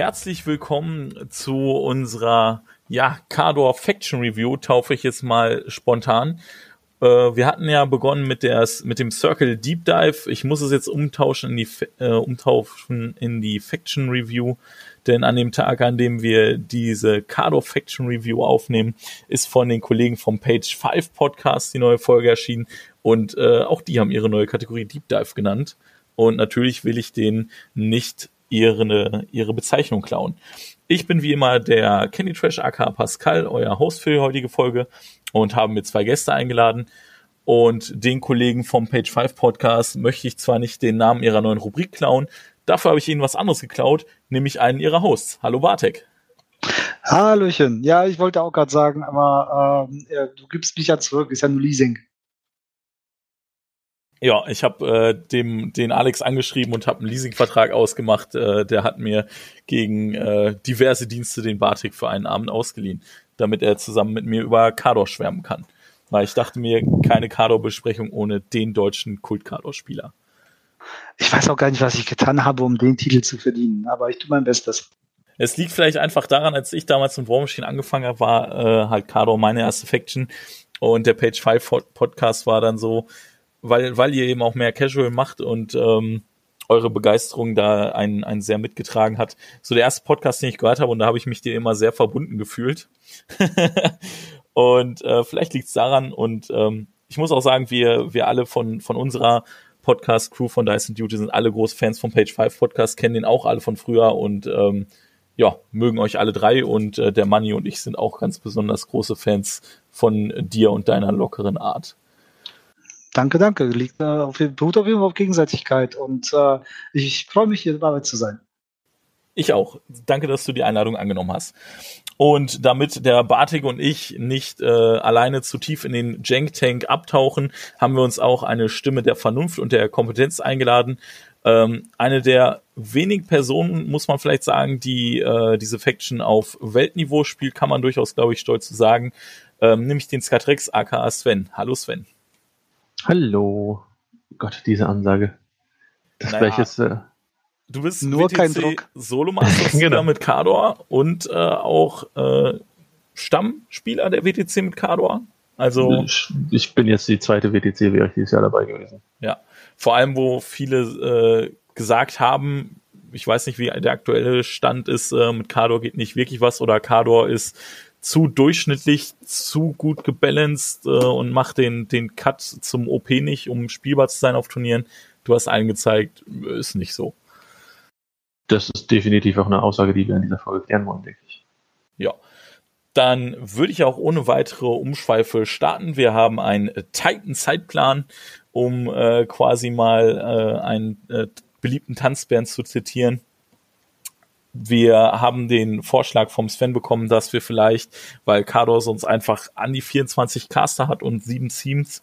Herzlich willkommen zu unserer ja, Cardor Faction Review, taufe ich jetzt mal spontan. Äh, wir hatten ja begonnen mit, der, mit dem Circle Deep Dive. Ich muss es jetzt umtauschen in die, äh, umtauschen in die Faction Review, denn an dem Tag, an dem wir diese Cardor Faction Review aufnehmen, ist von den Kollegen vom Page 5 Podcast die neue Folge erschienen und äh, auch die haben ihre neue Kategorie Deep Dive genannt. Und natürlich will ich den nicht ihre, ihre Bezeichnung klauen. Ich bin wie immer der Candy Trash AK Pascal, euer Host für die heutige Folge und habe mir zwei Gäste eingeladen. Und den Kollegen vom Page 5 Podcast möchte ich zwar nicht den Namen ihrer neuen Rubrik klauen, dafür habe ich ihnen was anderes geklaut, nämlich einen ihrer Hosts. Hallo Bartek. Hallöchen. Ja, ich wollte auch gerade sagen, aber ähm, du gibst mich ja zurück, ist ja nur Leasing. Ja, ich habe äh, dem den Alex angeschrieben und habe einen Leasingvertrag ausgemacht. Äh, der hat mir gegen äh, diverse Dienste den Bartik für einen Abend ausgeliehen, damit er zusammen mit mir über Kador schwärmen kann. Weil ich dachte mir, keine Kador-Besprechung ohne den deutschen Kult-Kador-Spieler. Ich weiß auch gar nicht, was ich getan habe, um den Titel zu verdienen, aber ich tue mein Bestes. Es liegt vielleicht einfach daran, als ich damals mit War Machine angefangen habe, war äh, halt Kador meine erste Faction und der Page 5 Podcast war dann so, weil, weil ihr eben auch mehr Casual macht und ähm, eure Begeisterung da einen, einen sehr mitgetragen hat. So der erste Podcast, den ich gehört habe, und da habe ich mich dir immer sehr verbunden gefühlt. und äh, vielleicht liegt es daran. Und ähm, ich muss auch sagen, wir, wir alle von, von unserer Podcast-Crew von Dyson Duty sind alle große Fans vom Page 5 Podcast, kennen den auch alle von früher und ähm, ja, mögen euch alle drei und äh, der Manni und ich sind auch ganz besonders große Fans von dir und deiner lockeren Art. Danke, danke. Liegt äh, auf, jeden Fall auf Gegenseitigkeit und äh, ich freue mich, hier dabei zu sein. Ich auch. Danke, dass du die Einladung angenommen hast. Und damit der Bartik und ich nicht äh, alleine zu tief in den Jank Tank abtauchen, haben wir uns auch eine Stimme der Vernunft und der Kompetenz eingeladen. Ähm, eine der wenigen Personen, muss man vielleicht sagen, die äh, diese Faction auf Weltniveau spielt, kann man durchaus, glaube ich, stolz zu sagen, ähm, nämlich den Skatrex aka Sven. Hallo Sven. Hallo. Gott, diese Ansage. Das naja, jetzt, äh, du bist nur WTC kein Druck. Solo Master genau. mit Kador und äh, auch äh, Stammspieler der WTC mit Kador. Also ich, ich, bin jetzt die zweite WTC, wäre ich dieses Jahr dabei gewesen. Ja, vor allem wo viele äh, gesagt haben, ich weiß nicht, wie der aktuelle Stand ist, äh, mit Kador geht nicht wirklich was oder Kador ist zu durchschnittlich, zu gut gebalanced äh, und macht den, den Cut zum OP nicht, um spielbar zu sein auf Turnieren. Du hast allen gezeigt, ist nicht so. Das ist definitiv auch eine Aussage, die wir in dieser Folge klären wollen, denke ich. Ja. Dann würde ich auch ohne weitere Umschweife starten. Wir haben einen Titan-Zeitplan, um äh, quasi mal äh, einen äh, beliebten Tanzbären zu zitieren wir haben den Vorschlag vom Sven bekommen, dass wir vielleicht, weil Kador sonst einfach an die 24 Caster hat und sieben Teams,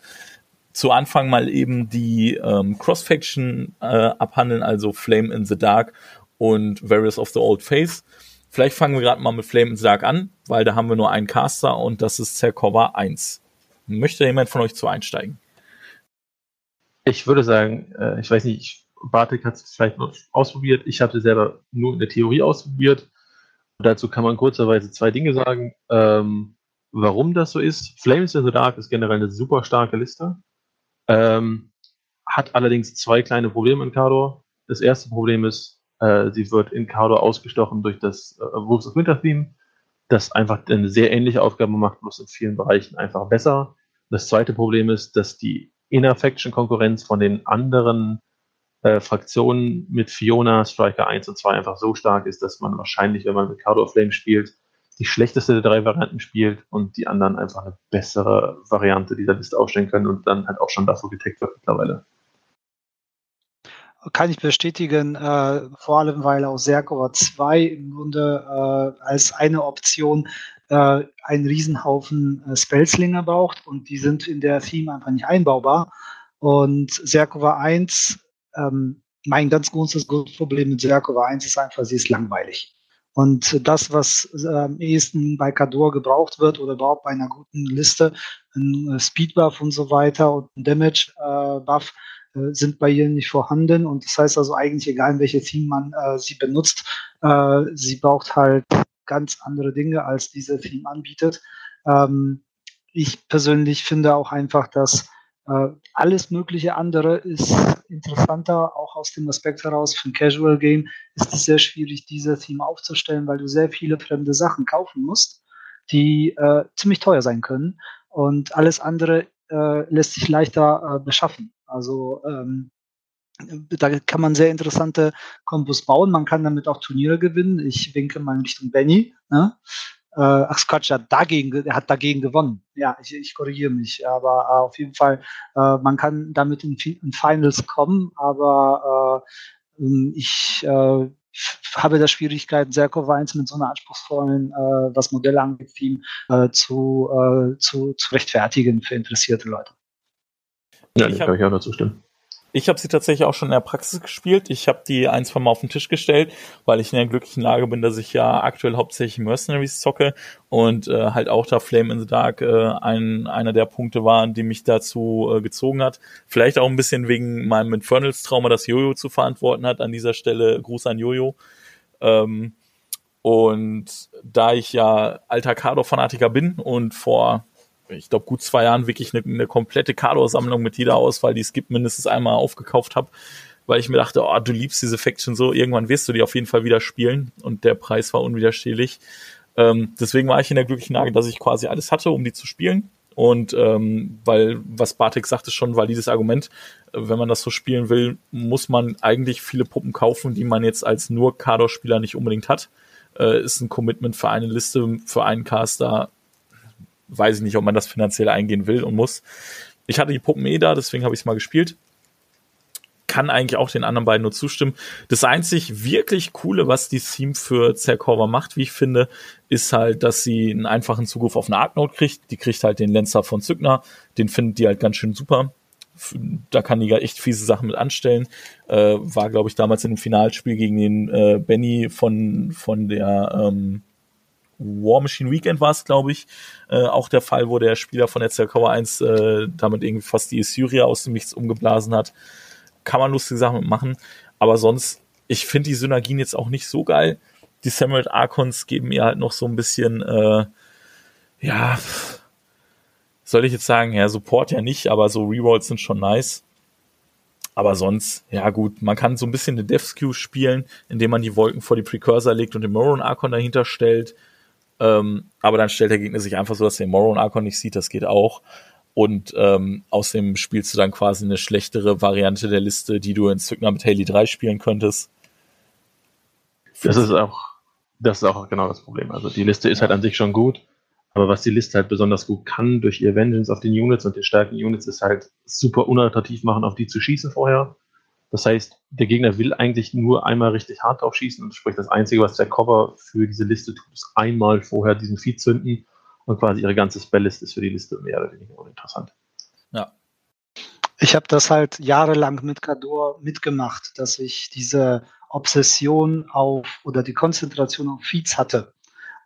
zu Anfang mal eben die ähm, Cross-Faction äh, abhandeln, also Flame in the Dark und Various of the Old Faith. Vielleicht fangen wir gerade mal mit Flame in the Dark an, weil da haben wir nur einen Caster und das ist Zerkova 1. Möchte jemand von euch zu einsteigen? Ich würde sagen, äh, ich weiß nicht, ich Bartek hat es vielleicht noch ausprobiert. Ich habe sie selber nur in der Theorie ausprobiert. Und dazu kann man kurzerweise zwei Dinge sagen. Ähm, warum das so ist. Flames in the Dark ist generell eine super starke Liste. Ähm, hat allerdings zwei kleine Probleme in Kador. Das erste Problem ist, äh, sie wird in Kador ausgestochen durch das äh, Wolves of Winter Theme, das einfach eine sehr ähnliche Aufgabe macht, bloß in vielen Bereichen einfach besser. Das zweite Problem ist, dass die Inner-Faction-Konkurrenz von den anderen äh, Fraktion mit Fiona, Striker 1 und 2 einfach so stark ist, dass man wahrscheinlich, wenn man mit Card of Flame spielt, die schlechteste der drei Varianten spielt und die anderen einfach eine bessere Variante dieser Liste aufstellen können und dann halt auch schon davor getaggt wird mittlerweile. kann ich bestätigen, äh, vor allem weil auch Serkova 2 im Grunde äh, als eine Option äh, einen Riesenhaufen äh, Spellslinger braucht und die sind in der Theme einfach nicht einbaubar. Und Serkova 1, ähm, mein ganz großes Problem mit Serkova 1 ist einfach, sie ist langweilig. Und das, was äh, am ehesten bei Kador gebraucht wird oder überhaupt bei einer guten Liste, ein äh, Speedbuff und so weiter und ein Damage-Buff, äh, sind bei ihr nicht vorhanden. Und das heißt also eigentlich, egal in welche Theme man äh, sie benutzt, äh, sie braucht halt ganz andere Dinge, als diese Theme anbietet. Ähm, ich persönlich finde auch einfach, dass äh, alles mögliche andere ist interessanter, auch aus dem Aspekt heraus, für ein Casual Game ist es sehr schwierig, diese Theme aufzustellen, weil du sehr viele fremde Sachen kaufen musst, die äh, ziemlich teuer sein können. Und alles andere äh, lässt sich leichter äh, beschaffen. Also ähm, da kann man sehr interessante Kombos bauen. Man kann damit auch Turniere gewinnen. Ich winke mal in Richtung Benny. Ne? Äh, ach Quatsch, er hat dagegen, er hat dagegen gewonnen. Ja, ich, ich korrigiere mich. Aber äh, auf jeden Fall, äh, man kann damit in, in Finals kommen, aber äh, ähm, ich äh, habe da Schwierigkeiten, Serkov 1 mit so einer anspruchsvollen, äh, was Modelle angeht, Team äh, zu, äh, zu, zu rechtfertigen für interessierte Leute. Ja, ich kann ich auch nur zustimmen. Ich habe sie tatsächlich auch schon in der Praxis gespielt. Ich habe die ein, zwei Mal auf den Tisch gestellt, weil ich in der glücklichen Lage bin, dass ich ja aktuell hauptsächlich Mercenaries zocke und äh, halt auch da Flame in the Dark äh, ein, einer der Punkte war, die mich dazu äh, gezogen hat. Vielleicht auch ein bisschen wegen meinem Infernals-Trauma, das Jojo zu verantworten hat. An dieser Stelle Gruß an Jojo. Ähm, und da ich ja alter Kado-Fanatiker bin und vor ich glaube, gut zwei Jahren wirklich eine, eine komplette Kador-Sammlung mit jeder Auswahl, die es gibt, mindestens einmal aufgekauft habe, weil ich mir dachte, oh, du liebst diese Faction so, irgendwann wirst du die auf jeden Fall wieder spielen und der Preis war unwiderstehlich. Ähm, deswegen war ich in der glücklichen Lage, dass ich quasi alles hatte, um die zu spielen. Und ähm, weil, was Bartek sagte, schon valides Argument, wenn man das so spielen will, muss man eigentlich viele Puppen kaufen, die man jetzt als nur Kador-Spieler nicht unbedingt hat. Äh, ist ein Commitment für eine Liste, für einen Caster weiß ich nicht, ob man das finanziell eingehen will und muss. Ich hatte die Puppen eh da, deswegen habe ich es mal gespielt. Kann eigentlich auch den anderen beiden nur zustimmen. Das einzig wirklich coole, was die Theme für Zerkorva macht, wie ich finde, ist halt, dass sie einen einfachen Zugriff auf eine Arknote kriegt. Die kriegt halt den Lenzer von Zückner. Den findet die halt ganz schön super. Da kann die ja echt fiese Sachen mit anstellen. Äh, war, glaube ich, damals in dem Finalspiel gegen den äh, Benny von, von der ähm, War Machine Weekend war es, glaube ich, äh, auch der Fall, wo der Spieler von der Zerkower 1 äh, damit irgendwie fast die Syria aus dem Nichts umgeblasen hat. Kann man lustige Sachen machen, aber sonst, ich finde die Synergien jetzt auch nicht so geil. Die Samuel Archons geben mir halt noch so ein bisschen, äh, ja, soll ich jetzt sagen, ja, Support ja nicht, aber so Rerolls sind schon nice. Aber sonst, ja gut, man kann so ein bisschen eine Death Skew spielen, indem man die Wolken vor die Precursor legt und den Moron Archon dahinter stellt. Ähm, aber dann stellt der Gegner sich einfach so, dass der Moron Archon nicht sieht, das geht auch. Und ähm, außerdem spielst du dann quasi eine schlechtere Variante der Liste, die du in Zückner mit Haley 3 spielen könntest. Das ist auch, das ist auch genau das Problem. Also die Liste ist halt an sich schon gut, aber was die Liste halt besonders gut kann durch ihr Vengeance auf den Units und den starken Units ist halt super unattraktiv machen, auf die zu schießen vorher. Das heißt, der Gegner will eigentlich nur einmal richtig hart drauf schießen und sprich, das Einzige, was der Cover für diese Liste tut, ist einmal vorher diesen Feed zünden und quasi ihre ganze Spellliste ist für die Liste mehr oder weniger uninteressant. Ja. Ich habe das halt jahrelang mit Kador mitgemacht, dass ich diese Obsession auf oder die Konzentration auf Feeds hatte.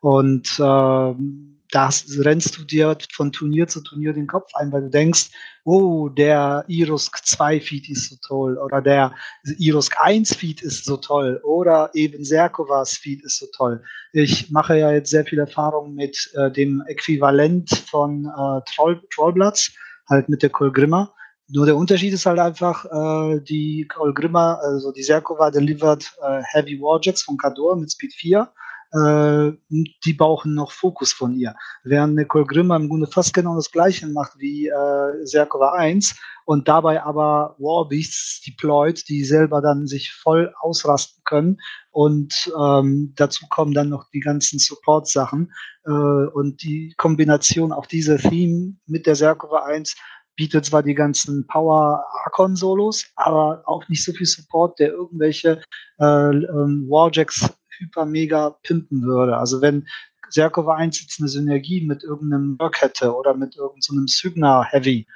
Und ähm, da rennst du dir von Turnier zu Turnier den Kopf ein, weil du denkst, oh, der Irusk 2 Feed ist so toll oder der Irusk 1 Feed ist so toll oder eben Serkovas Feed ist so toll. Ich mache ja jetzt sehr viel Erfahrung mit äh, dem Äquivalent von äh, Troll, Trollblatts, halt mit der Kolgrimma. Nur der Unterschied ist halt einfach, äh, die Kolgrimma, also die Serkova delivered äh, Heavy Warjacks von Kador mit Speed 4 äh, die brauchen noch Fokus von ihr. Während Nicole Grimmer im Grunde fast genau das gleiche macht wie äh, Serkova 1 und dabei aber Warbeasts deployed, die selber dann sich voll ausrasten können und ähm, dazu kommen dann noch die ganzen Support-Sachen äh, und die Kombination auch dieser Theme mit der Serkova 1 bietet zwar die ganzen Power-Archon-Solos, aber auch nicht so viel Support, der irgendwelche äh, ähm, Warjacks hyper mega pimpen würde. Also wenn Serkova 1 jetzt eine Synergie mit irgendeinem Work hätte oder mit irgendeinem so Signa Heavy,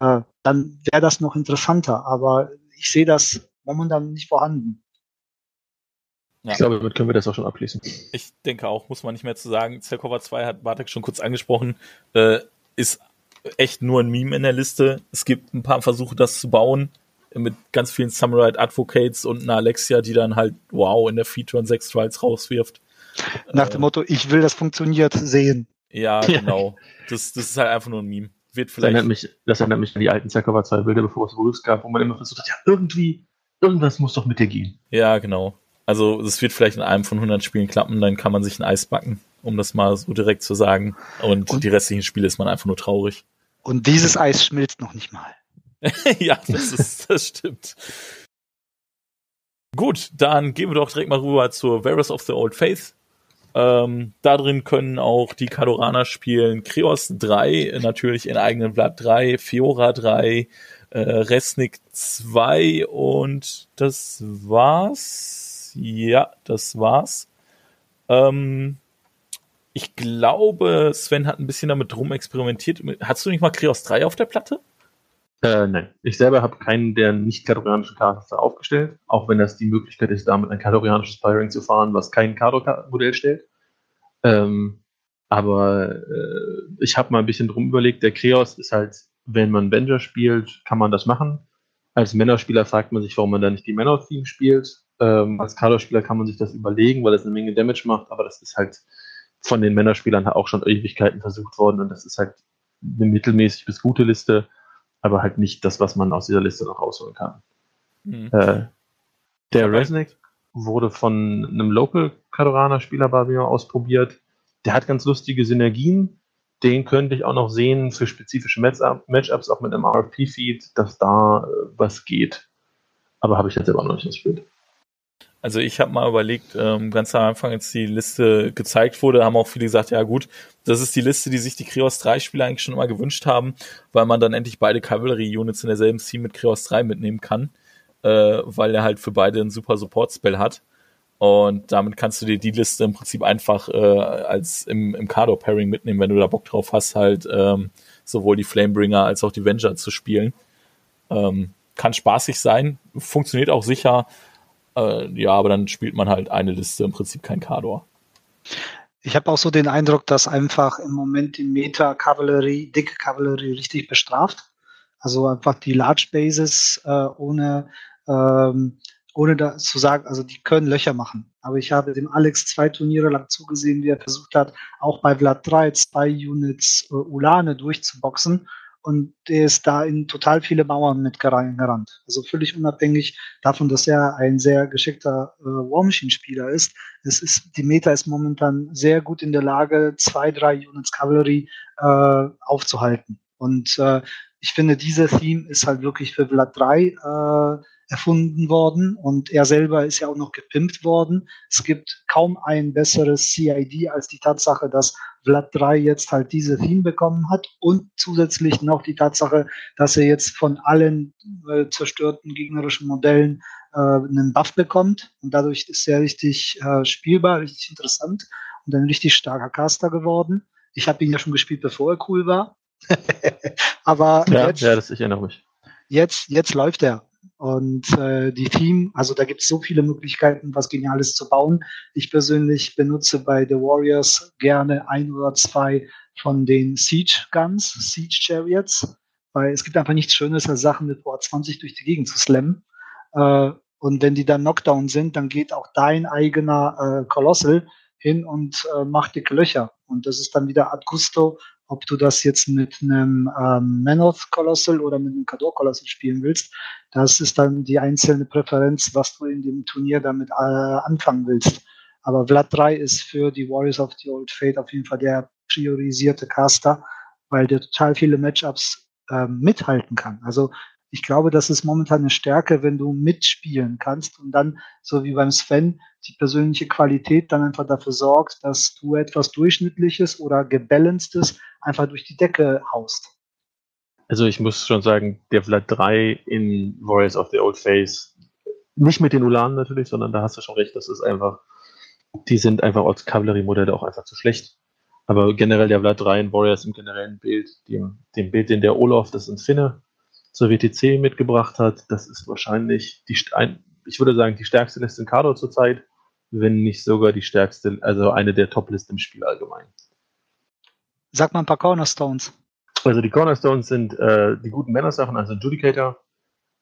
äh, dann wäre das noch interessanter. Aber ich sehe das momentan nicht vorhanden. Ja. Ich glaube, damit können wir das auch schon abschließen. Ich denke auch, muss man nicht mehr zu sagen. Zerkova 2 hat Bartek schon kurz angesprochen, äh, ist echt nur ein Meme in der Liste. Es gibt ein paar Versuche, das zu bauen, mit ganz vielen Samurai Advocates und einer Alexia, die dann halt, wow, in der Feature und 6 Trials rauswirft. Nach dem äh, Motto, ich will, das funktioniert, sehen. Ja, genau. Das, das ist halt einfach nur ein Meme. Wird vielleicht. Das erinnert mich, das erinnert mich an die alten Zercover 2 Bilder, bevor es Wolves gab, wo man immer versucht hat, ja, irgendwie, irgendwas muss doch mit dir gehen. Ja, genau. Also, es wird vielleicht in einem von 100 Spielen klappen, dann kann man sich ein Eis backen, um das mal so direkt zu sagen. Und, und die restlichen Spiele ist man einfach nur traurig. Und dieses Eis schmilzt noch nicht mal. ja, das ist, das stimmt. Gut, dann gehen wir doch direkt mal rüber zur Varus of the Old Faith. Ähm, da drin können auch die Kadoraner spielen Krios 3, natürlich in eigenen Blatt 3, Fiora 3, äh, Resnik 2 und das war's. Ja, das war's. Ähm, ich glaube, Sven hat ein bisschen damit rum experimentiert. Hast du nicht mal Krios 3 auf der Platte? Äh, nein, ich selber habe keinen der nicht kadorianischen Charakter aufgestellt, auch wenn das die Möglichkeit ist, damit ein kadorianisches Firing zu fahren, was kein Kador-Modell stellt. Ähm, aber äh, ich habe mal ein bisschen drum überlegt, der Kreos ist halt, wenn man Venger spielt, kann man das machen. Als Männerspieler fragt man sich, warum man da nicht die Männer-Theme spielt. Ähm, als Kador-Spieler kann man sich das überlegen, weil es eine Menge Damage macht, aber das ist halt von den Männerspielern auch schon Ewigkeiten versucht worden und das ist halt eine mittelmäßig bis gute Liste aber halt nicht das, was man aus dieser Liste noch rausholen kann. Mhm. Äh, der Resnick wurde von einem Local Kadoraner Spieler bei mir ausprobiert. Der hat ganz lustige Synergien. Den könnte ich auch noch sehen für spezifische Matchups, auch mit einem RFP-Feed, dass da äh, was geht. Aber habe ich jetzt aber noch nicht gespielt. Also ich habe mal überlegt, ähm, ganz am Anfang, als die Liste gezeigt wurde, haben auch viele gesagt, ja gut, das ist die Liste, die sich die Kreos 3 Spieler eigentlich schon immer gewünscht haben, weil man dann endlich beide Cavalry-Units in derselben Team mit Kreos 3 mitnehmen kann, äh, weil er halt für beide einen super Support-Spell hat. Und damit kannst du dir die Liste im Prinzip einfach äh, als im, im Cardor-Pairing mitnehmen, wenn du da Bock drauf hast, halt ähm, sowohl die Flamebringer als auch die Venger zu spielen. Ähm, kann spaßig sein, funktioniert auch sicher äh, ja, aber dann spielt man halt eine Liste, im Prinzip kein Kador. Ich habe auch so den Eindruck, dass einfach im Moment die Meta-Kavallerie, dicke Kavallerie richtig bestraft. Also einfach die Large Bases äh, ohne, ähm, ohne da zu sagen, also die können Löcher machen. Aber ich habe dem Alex zwei Turniere lang zugesehen, wie er versucht hat, auch bei Vlad 3 zwei Units äh, Ulane durchzuboxen und der ist da in total viele Mauern mit gerannt. Also völlig unabhängig davon, dass er ein sehr geschickter äh, War Machine Spieler ist. Es ist, die Meta ist momentan sehr gut in der Lage, zwei, drei Units Cavalry äh, aufzuhalten. Und äh, ich finde, dieser Theme ist halt wirklich für Vlad 3 äh, erfunden worden und er selber ist ja auch noch gepimpt worden. Es gibt kaum ein besseres CID als die Tatsache, dass Vlad 3 jetzt halt diese Theme bekommen hat und zusätzlich noch die Tatsache, dass er jetzt von allen äh, zerstörten gegnerischen Modellen äh, einen Buff bekommt und dadurch ist er richtig äh, spielbar, richtig interessant und ein richtig starker Caster geworden. Ich habe ihn ja schon gespielt, bevor er cool war. Aber ja, jetzt, ja, das ich erinnere mich. Jetzt, jetzt läuft er. Und äh, die Team, also da gibt es so viele Möglichkeiten, was Geniales zu bauen. Ich persönlich benutze bei The Warriors gerne ein oder zwei von den Siege Guns, Siege Chariots, weil es gibt einfach nichts Schönes als Sachen mit Boah 20 durch die Gegend zu slammen. Äh, und wenn die dann Knockdown sind, dann geht auch dein eigener äh, Colossal hin und äh, macht dicke Löcher. Und das ist dann wieder ad gusto ob du das jetzt mit einem ähm, Manoth Colossal oder mit einem Kador Colossal spielen willst, das ist dann die einzelne Präferenz, was du in dem Turnier damit äh, anfangen willst. Aber Vlad 3 ist für die Warriors of the Old Fate auf jeden Fall der priorisierte Caster, weil der total viele Matchups äh, mithalten kann. Also ich glaube, das ist momentan eine Stärke, wenn du mitspielen kannst und dann, so wie beim Sven, die persönliche Qualität dann einfach dafür sorgt, dass du etwas Durchschnittliches oder Gebalancedes einfach durch die Decke haust. Also ich muss schon sagen, der Vlad 3 in Warriors of the Old Face, nicht mit den Ulanen natürlich, sondern da hast du schon recht, das ist einfach, die sind einfach als Kavalleriemodelle auch einfach zu schlecht. Aber generell der Vlad 3 in Warriors im generellen Bild, dem, dem Bild, den der Olaf, das ist ein Finne, zur WTC mitgebracht hat, das ist wahrscheinlich die, ich würde sagen, die stärkste Liste in Kado zurzeit, wenn nicht sogar die stärkste, also eine der Top-Listen im Spiel allgemein. Sag mal ein paar Cornerstones. Also die Cornerstones sind äh, die guten Männersachen, also Judicator,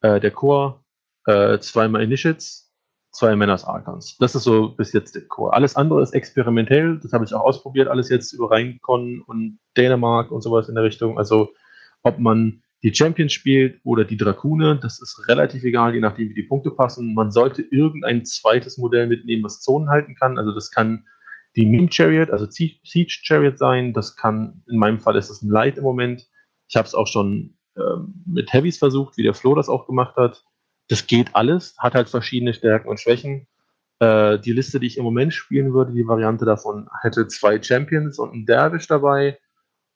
äh, der Core, äh, zweimal Initiates, zwei Männers Archons. Das ist so bis jetzt der Core. Alles andere ist experimentell, das habe ich auch ausprobiert, alles jetzt über Rheinkon und Dänemark und sowas in der Richtung. Also ob man die Champions spielt oder die Drakune, das ist relativ egal, je nachdem, wie die Punkte passen. Man sollte irgendein zweites Modell mitnehmen, was Zonen halten kann. Also das kann die Meme Chariot, also Siege Chariot sein. Das kann, in meinem Fall ist es ein Light im Moment. Ich habe es auch schon ähm, mit Heavies versucht, wie der Flo das auch gemacht hat. Das geht alles, hat halt verschiedene Stärken und Schwächen. Äh, die Liste, die ich im Moment spielen würde, die Variante davon, hätte zwei Champions und einen Dervish dabei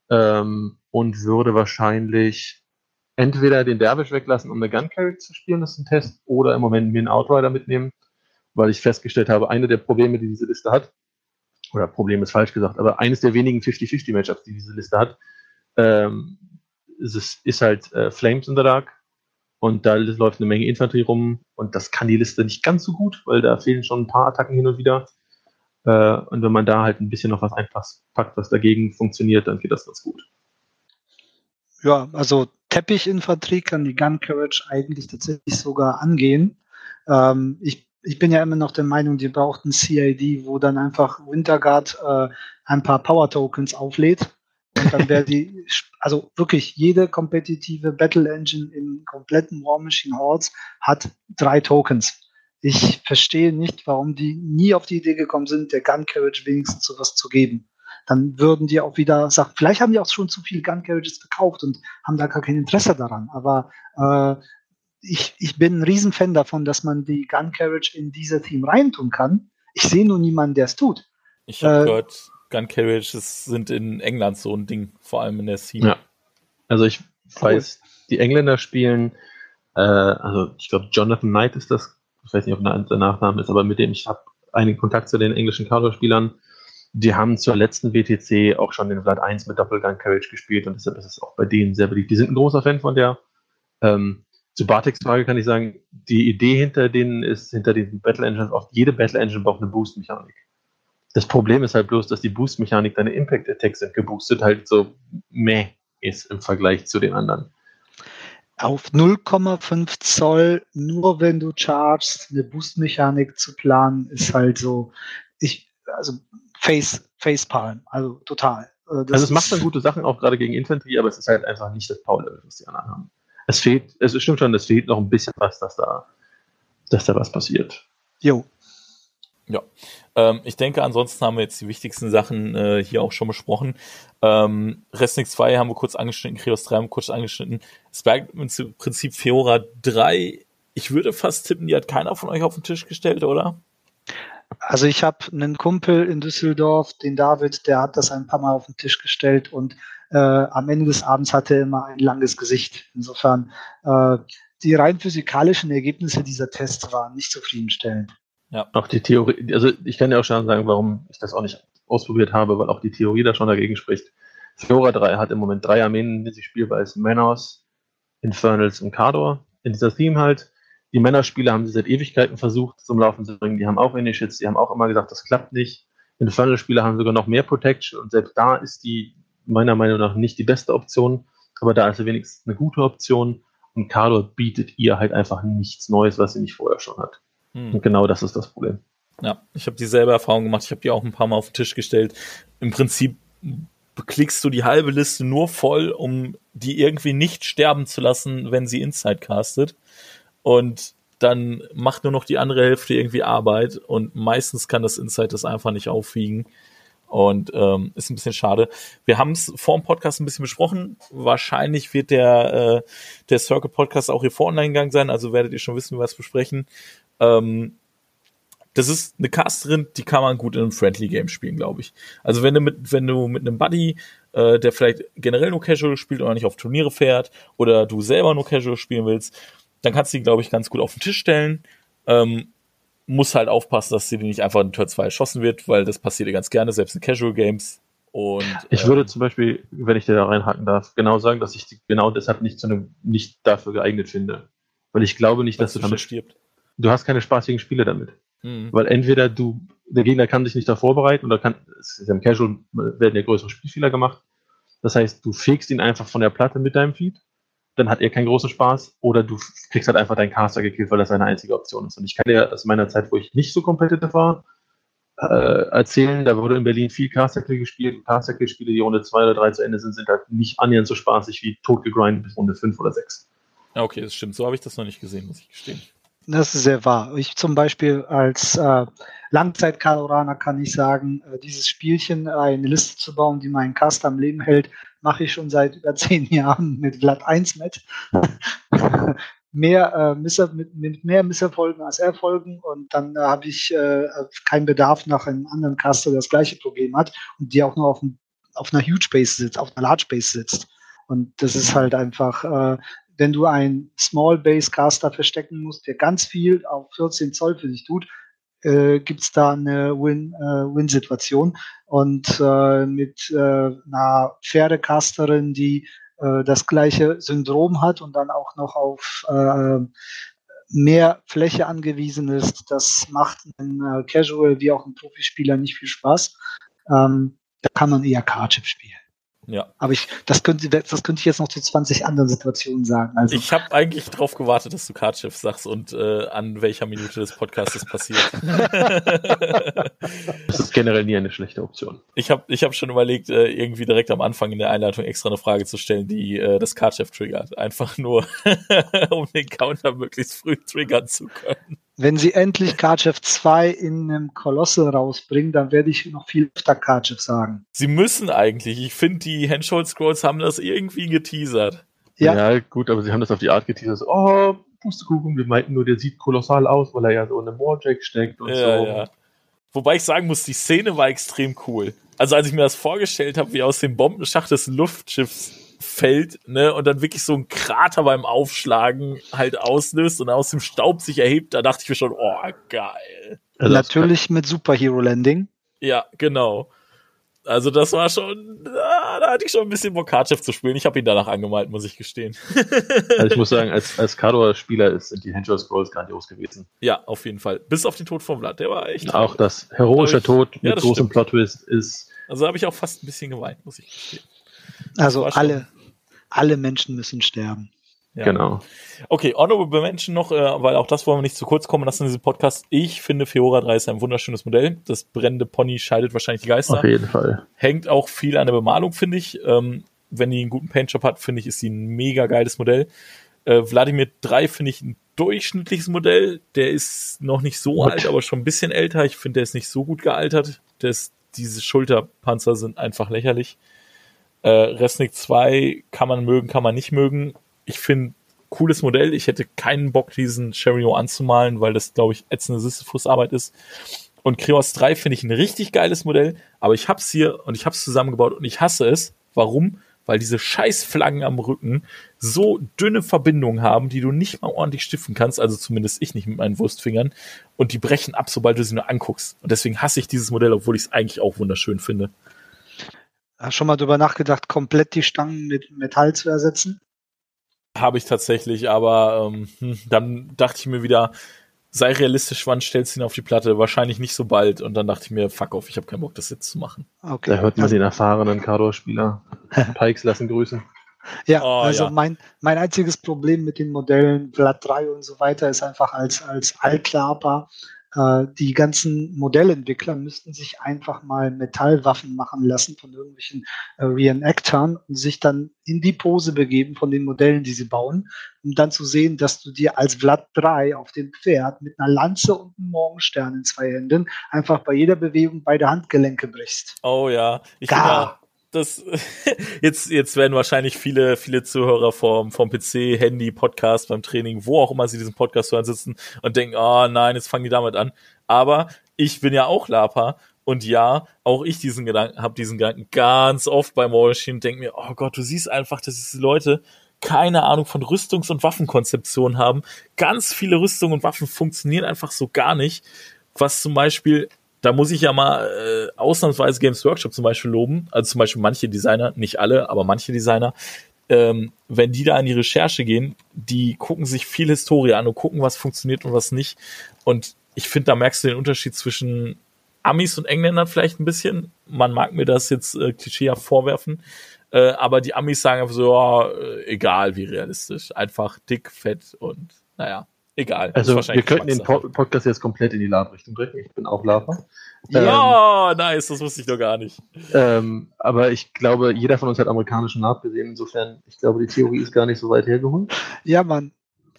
ähm, und würde wahrscheinlich entweder den Dervish weglassen, um eine Gun Carry zu spielen, das ist ein Test, oder im Moment mir einen Outrider mitnehmen, weil ich festgestellt habe, eine der Probleme, die diese Liste hat, oder Problem ist falsch gesagt, aber eines der wenigen 50-50 Matchups, die diese Liste hat, ähm, ist, ist halt äh, Flames in the Dark und da läuft eine Menge Infanterie rum und das kann die Liste nicht ganz so gut, weil da fehlen schon ein paar Attacken hin und wieder. Äh, und wenn man da halt ein bisschen noch was einpackt, was dagegen funktioniert, dann geht das ganz gut. Ja, also Teppichinfanterie kann die Gun Courage eigentlich tatsächlich sogar angehen. Ähm, ich, ich bin ja immer noch der Meinung, die braucht ein CID, wo dann einfach Winterguard äh, ein paar Power Tokens auflädt. Und dann wäre die, also wirklich jede kompetitive Battle Engine im kompletten War Machine Hordes hat drei Tokens. Ich verstehe nicht, warum die nie auf die Idee gekommen sind, der Gun Carriage wenigstens sowas zu geben dann würden die auch wieder sagen, vielleicht haben die auch schon zu viel Gun Carriages verkauft und haben da gar kein Interesse daran. Aber äh, ich, ich bin ein Riesenfan davon, dass man die Gun Carriage in dieser Team reintun kann. Ich sehe nur niemanden, der es tut. Ich habe äh, gehört, Gun Carriages sind in England so ein Ding, vor allem in der Scene. Ja. Also ich weiß, die Engländer spielen, äh, also ich glaube Jonathan Knight ist das, ich weiß nicht, ob der Nachname ist, aber mit dem ich habe einigen Kontakt zu den englischen Kado-Spielern die haben zur letzten WTC auch schon den Vlad 1 mit Doppelgang Carriage gespielt und deshalb ist es auch bei denen sehr beliebt. Die sind ein großer Fan von der. Ähm, zu Barteks Frage kann ich sagen, die Idee hinter denen ist, hinter diesen Battle Engines, oft jede Battle Engine braucht eine Boost-Mechanik. Das Problem ist halt bloß, dass die Boost-Mechanik deine Impact-Attacks sind geboostet halt so meh ist im Vergleich zu den anderen. Auf 0,5 Zoll, nur wenn du chargst, eine Boost-Mechanik zu planen, ist halt so, ich, also Face, Facepalm, also total. Äh, das also es macht dann gute Sachen, auch gerade gegen Infanterie, aber es ist halt einfach nicht das Power-Level, was die anderen haben. Es fehlt, es stimmt schon, es fehlt noch ein bisschen was, dass da, dass da was passiert. Jo. Ja, ähm, ich denke, ansonsten haben wir jetzt die wichtigsten Sachen äh, hier auch schon besprochen. Ähm, Resnix 2 haben wir kurz angeschnitten, Krios 3 haben wir kurz angeschnitten. Es bleibt im Prinzip Feora 3. Ich würde fast tippen, die hat keiner von euch auf den Tisch gestellt, oder? Also ich habe einen Kumpel in Düsseldorf, den David, der hat das ein paar Mal auf den Tisch gestellt und äh, am Ende des Abends hatte er immer ein langes Gesicht. Insofern, äh, die rein physikalischen Ergebnisse dieser Tests waren nicht zufriedenstellend. Ja. Auch die Theorie, also ich kann ja auch schon sagen, warum ich das auch nicht ausprobiert habe, weil auch die Theorie da schon dagegen spricht. Fiora 3 hat im Moment drei Armeen, die sie spielbar ist. Manos, Infernals und Kador. In dieser Theme halt. Die Männerspiele haben sie seit Ewigkeiten versucht zum Laufen zu bringen. Die haben auch Initiates, die haben auch immer gesagt, das klappt nicht. Infernal-Spiele haben sogar noch mehr Protection und selbst da ist die meiner Meinung nach nicht die beste Option, aber da ist sie wenigstens eine gute Option und Carlo bietet ihr halt einfach nichts Neues, was sie nicht vorher schon hat. Hm. Und genau das ist das Problem. Ja, ich habe dieselbe Erfahrung gemacht. Ich habe die auch ein paar Mal auf den Tisch gestellt. Im Prinzip beklickst du die halbe Liste nur voll, um die irgendwie nicht sterben zu lassen, wenn sie Inside castet und dann macht nur noch die andere Hälfte irgendwie Arbeit und meistens kann das Insight das einfach nicht aufwiegen und ähm, ist ein bisschen schade. Wir haben es vor dem Podcast ein bisschen besprochen. Wahrscheinlich wird der äh, der Circle Podcast auch hier vor online gegangen sein, also werdet ihr schon wissen, wie wir es besprechen. Ähm, das ist eine Casterin, die kann man gut in einem Friendly Game spielen, glaube ich. Also wenn du mit, wenn du mit einem Buddy, äh, der vielleicht generell nur Casual spielt oder nicht auf Turniere fährt, oder du selber nur Casual spielen willst, dann kannst du die, glaube ich, ganz gut auf den Tisch stellen. Ähm, muss halt aufpassen, dass sie nicht einfach in Tor 2 erschossen wird, weil das passiert ja ganz gerne, selbst in Casual Games. Und, ich ähm, würde zum Beispiel, wenn ich dir da reinhaken darf, genau sagen, dass ich die genau deshalb nicht zu einem, nicht dafür geeignet finde. Weil ich glaube nicht, dass du damit stirbt. Du hast keine spaßigen Spiele damit. Mhm. Weil entweder du, der Gegner kann sich nicht da vorbereiten oder kann, es ist ja im Casual werden ja größere Spielfehler gemacht. Das heißt, du fegst ihn einfach von der Platte mit deinem Feed, dann hat er keinen großen Spaß, oder du kriegst halt einfach deinen Caster gekillt, weil das seine einzige Option ist. Und ich kann dir aus meiner Zeit, wo ich nicht so competitive war, äh, erzählen, da wurde in Berlin viel Caster-Kill gespielt. Und Caster-Kill-Spiele, die Runde 2 oder 3 zu Ende sind, sind halt nicht annähernd so spaßig wie totgegrindet bis Runde 5 oder 6. Ja, okay, das stimmt. So habe ich das noch nicht gesehen, muss ich gestehen. Das ist sehr wahr. Ich zum Beispiel als äh, Langzeit-Kaloraner kann ich sagen, äh, dieses Spielchen, äh, eine Liste zu bauen, die meinen Cast am Leben hält, mache ich schon seit über zehn Jahren mit Vlad 1 mit. mehr, äh, Misser, mit, mit, mehr Misserfolgen als Erfolgen und dann äh, habe ich äh, keinen Bedarf nach einem anderen Caster, der das gleiche Problem hat und die auch nur auf, ein, auf einer Huge Base sitzt, auf einer Large Base sitzt. Und das ist halt einfach, äh, wenn du einen Small Base Caster verstecken musst, der ganz viel auf 14 Zoll für dich tut, äh, gibt es da eine Win-Situation. Äh, und äh, mit äh, einer Pferdecasterin, die äh, das gleiche Syndrom hat und dann auch noch auf äh, mehr Fläche angewiesen ist, das macht einem äh, Casual wie auch einem Profispieler nicht viel Spaß. Ähm, da kann man eher Cardchip spielen. Ja. Aber ich, das könnte, das könnte ich jetzt noch zu 20 anderen Situationen sagen. Also, ich habe eigentlich drauf gewartet, dass du Cardshift sagst und äh, an welcher Minute des Podcasts passiert. das ist generell nie eine schlechte Option. Ich habe ich hab schon überlegt, äh, irgendwie direkt am Anfang in der Einleitung extra eine Frage zu stellen, die äh, das Cardshift triggert. Einfach nur, um den Counter möglichst früh triggern zu können. Wenn sie endlich Cardchef 2 in einem Colossal rausbringen, dann werde ich noch viel öfter Cardchef sagen. Sie müssen eigentlich. Ich finde, die Handhold Scrolls haben das irgendwie geteasert. Ja. ja, gut, aber sie haben das auf die Art geteasert. Oh, Pustekuchen, wir meinten nur, der sieht kolossal aus, weil er ja so in einem Warjack steckt und ja, so. Ja. Wobei ich sagen muss, die Szene war extrem cool. Also als ich mir das vorgestellt habe, wie aus dem Bombenschacht des Luftschiffs fällt, ne, und dann wirklich so ein Krater beim Aufschlagen halt auslöst und aus dem Staub sich erhebt, da dachte ich mir schon, oh, geil. Also Natürlich mit Superhero Landing. Ja, genau. Also das war schon, da, da hatte ich schon ein bisschen Bock, Hardchef zu spielen. Ich habe ihn danach angemalt, muss ich gestehen. also ich muss sagen, als, als Kador-Spieler sind die Henchel Scrolls grandios gewesen. Ja, auf jeden Fall. Bis auf den Tod vom Vlad, der war echt. Auch das heroische Tod mit ja, großem Plot-Twist ist. Also habe ich auch fast ein bisschen geweint, muss ich gestehen. Also alle, alle Menschen müssen sterben. Ja. Genau. Okay, Honorable Mention noch, äh, weil auch das wollen wir nicht zu kurz kommen lassen in diesem Podcast. Ich finde Fiora 3 ist ein wunderschönes Modell. Das brennende Pony scheidet wahrscheinlich die Geister. Auf jeden Fall. Hängt auch viel an der Bemalung, finde ich. Ähm, wenn die einen guten Paintjob hat, finde ich, ist sie ein mega geiles Modell. Äh, Vladimir 3 finde ich ein durchschnittliches Modell. Der ist noch nicht so What? alt, aber schon ein bisschen älter. Ich finde, der ist nicht so gut gealtert. Das, diese Schulterpanzer sind einfach lächerlich. Äh, Resnick 2 kann man mögen, kann man nicht mögen. Ich finde, cooles Modell. Ich hätte keinen Bock, diesen Cherio anzumalen, weil das, glaube ich, ätzende Sisyphus-Arbeit ist. Und Kreos 3 finde ich ein richtig geiles Modell, aber ich hab's hier und ich hab's zusammengebaut und ich hasse es. Warum? Weil diese Scheißflaggen am Rücken so dünne Verbindungen haben, die du nicht mal ordentlich stiften kannst, also zumindest ich nicht mit meinen Wurstfingern, und die brechen ab, sobald du sie nur anguckst. Und deswegen hasse ich dieses Modell, obwohl ich es eigentlich auch wunderschön finde. Hast schon mal drüber nachgedacht, komplett die Stangen mit Metall zu ersetzen? Habe ich tatsächlich, aber ähm, hm, dann dachte ich mir wieder, sei realistisch, wann stellst du ihn auf die Platte? Wahrscheinlich nicht so bald. Und dann dachte ich mir, fuck off, ich habe keinen Bock, das jetzt zu machen. Okay. Da hört man den erfahrenen Kardor-Spieler. Pikes lassen grüßen. Ja, oh, also ja. Mein, mein einziges Problem mit den Modellen Blatt 3 und so weiter ist einfach als, als Altklaper äh, die ganzen Modellentwickler müssten sich einfach mal Metallwaffen machen lassen von irgendwelchen äh, Reenactern und sich dann in die Pose begeben von den Modellen, die sie bauen, um dann zu sehen, dass du dir als Vlad 3 auf dem Pferd mit einer Lanze und einem Morgenstern in zwei Händen einfach bei jeder Bewegung beide Handgelenke brichst. Oh ja, ich Gar. Das jetzt jetzt werden wahrscheinlich viele viele Zuhörer vom vom PC, Handy, Podcast beim Training, wo auch immer sie diesen Podcast hören sitzen und denken, oh nein, jetzt fangen die damit an. Aber ich bin ja auch Lapa und ja, auch ich diesen Gedanken habe diesen Gedanken ganz oft beim War Machine denke mir, oh Gott, du siehst einfach, dass diese Leute keine Ahnung von Rüstungs- und Waffenkonzeption haben. Ganz viele Rüstungen und Waffen funktionieren einfach so gar nicht. Was zum Beispiel da muss ich ja mal äh, ausnahmsweise Games Workshop zum Beispiel loben, also zum Beispiel manche Designer, nicht alle, aber manche Designer, ähm, wenn die da in die Recherche gehen, die gucken sich viel Historie an und gucken, was funktioniert und was nicht. Und ich finde, da merkst du den Unterschied zwischen Amis und Engländern vielleicht ein bisschen. Man mag mir das jetzt äh, klischeehaft vorwerfen, äh, aber die Amis sagen einfach so, ja, äh, egal wie realistisch, einfach dick, fett und naja. Egal. Also wir könnten den po Podcast jetzt komplett in die Lab-Richtung drücken. Ich bin auch Lava. Ja, ähm, nice, das wusste ich doch gar nicht. Ähm, aber ich glaube, jeder von uns hat amerikanischen Lab gesehen. Insofern, ich glaube, die Theorie ist gar nicht so weit hergeholt. Ja, Mann.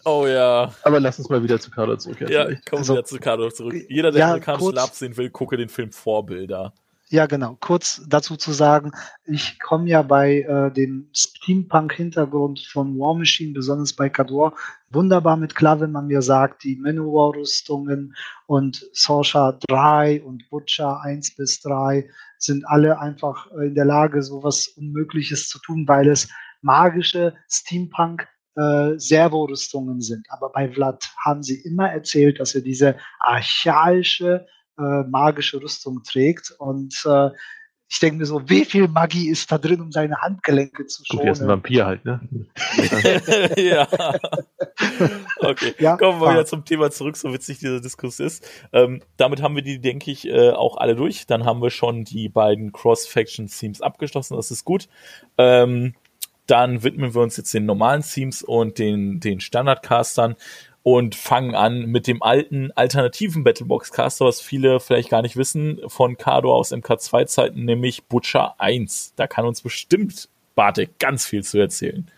Oh ja. Aber lass uns mal wieder zu Carlo zurück. Ja, komm also, wieder zu Carlo zurück. Jeder, der ja, amerikanische Lab sehen will, gucke den Film Vorbilder. Ja, genau. Kurz dazu zu sagen, ich komme ja bei äh, dem Steampunk-Hintergrund von War Machine, besonders bei Cador, wunderbar mit klar, wenn man mir sagt, die Manowar-Rüstungen und Sorcerer 3 und Butcher 1 bis 3 sind alle einfach in der Lage, sowas Unmögliches zu tun, weil es magische Steampunk äh, Servorüstungen sind. Aber bei Vlad haben sie immer erzählt, dass er diese archaische äh, magische Rüstung trägt. Und äh, ich denke mir so, wie viel Magie ist da drin, um seine Handgelenke zu schonen? Gut, er ist ein Vampir halt, ne? ja. Okay, ja, kommen wir ah. wieder zum Thema zurück, so witzig dieser Diskurs ist. Ähm, damit haben wir die, denke ich, äh, auch alle durch. Dann haben wir schon die beiden Cross-Faction-Themes abgeschlossen, das ist gut. Ähm, dann widmen wir uns jetzt den normalen Themes und den, den Standardcastern und fangen an mit dem alten alternativen Battlebox Caster, was viele vielleicht gar nicht wissen, von Kado aus MK2 Zeiten, nämlich Butcher 1. Da kann uns bestimmt Bartek ganz viel zu erzählen.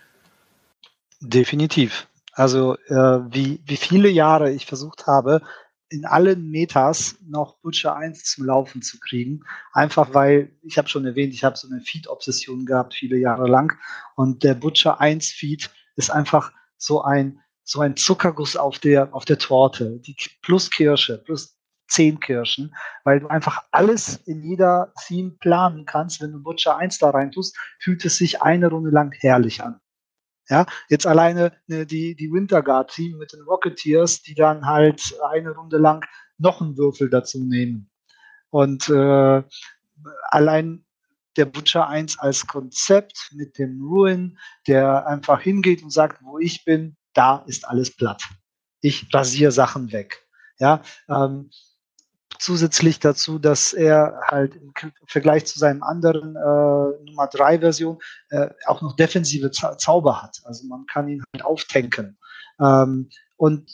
Definitiv. Also äh, wie, wie viele Jahre ich versucht habe, in allen Metas noch Butcher 1 zum Laufen zu kriegen. Einfach weil, ich habe schon erwähnt, ich habe so eine Feed-Obsession gehabt, viele Jahre lang. Und der Butcher 1 Feed ist einfach so ein so ein Zuckerguss auf der, auf der Torte, die, plus Kirsche, plus zehn Kirschen, weil du einfach alles in jeder Theme planen kannst. Wenn du Butcher 1 da rein tust, fühlt es sich eine Runde lang herrlich an. Ja, jetzt alleine ne, die, die Winterguard Team mit den Rocketeers, die dann halt eine Runde lang noch einen Würfel dazu nehmen. Und äh, allein der Butcher 1 als Konzept mit dem Ruin, der einfach hingeht und sagt, wo ich bin, da ist alles platt. Ich rasiere Sachen weg. Ja, ähm, zusätzlich dazu, dass er halt im Vergleich zu seinem anderen äh, Nummer 3 Version äh, auch noch defensive Zau Zauber hat. Also man kann ihn halt auftanken. Ähm, und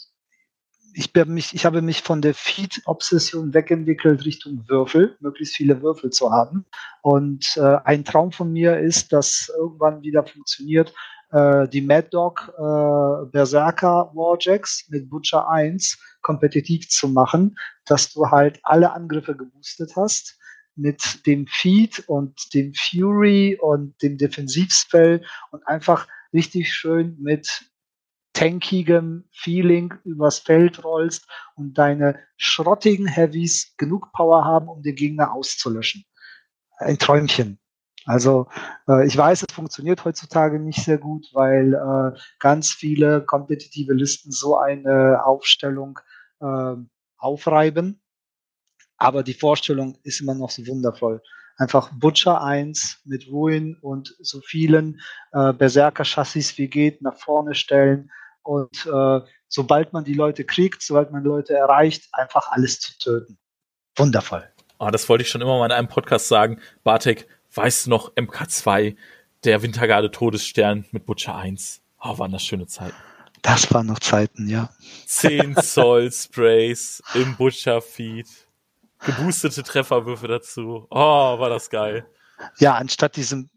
ich, mich, ich habe mich von der Feed-Obsession wegentwickelt Richtung Würfel, möglichst viele Würfel zu haben. Und äh, ein Traum von mir ist, dass irgendwann wieder funktioniert, äh, die Mad Dog äh, Berserker Warjacks mit Butcher 1 kompetitiv zu machen, dass du halt alle Angriffe geboostet hast mit dem Feed und dem Fury und dem Defensivspell und einfach richtig schön mit tankigem Feeling übers Feld rollst und deine schrottigen Heavies genug Power haben, um den Gegner auszulöschen. Ein Träumchen. Also äh, ich weiß, es funktioniert heutzutage nicht sehr gut, weil äh, ganz viele kompetitive Listen so eine Aufstellung äh, aufreiben. Aber die Vorstellung ist immer noch so wundervoll. Einfach Butcher 1 mit Ruin und so vielen äh, Berserker-Chassis wie geht nach vorne stellen und äh, sobald man die Leute kriegt, sobald man Leute erreicht, einfach alles zu töten. Wundervoll. Oh, das wollte ich schon immer mal in einem Podcast sagen. Bartek, weißt du noch, MK2, der Wintergarde Todesstern mit Butcher 1. Oh, waren das schöne Zeiten. Das waren noch Zeiten, ja. 10 Zoll Sprays im Butcher Feed. Geboostete Trefferwürfe dazu. Oh, war das geil. Ja, anstatt diesem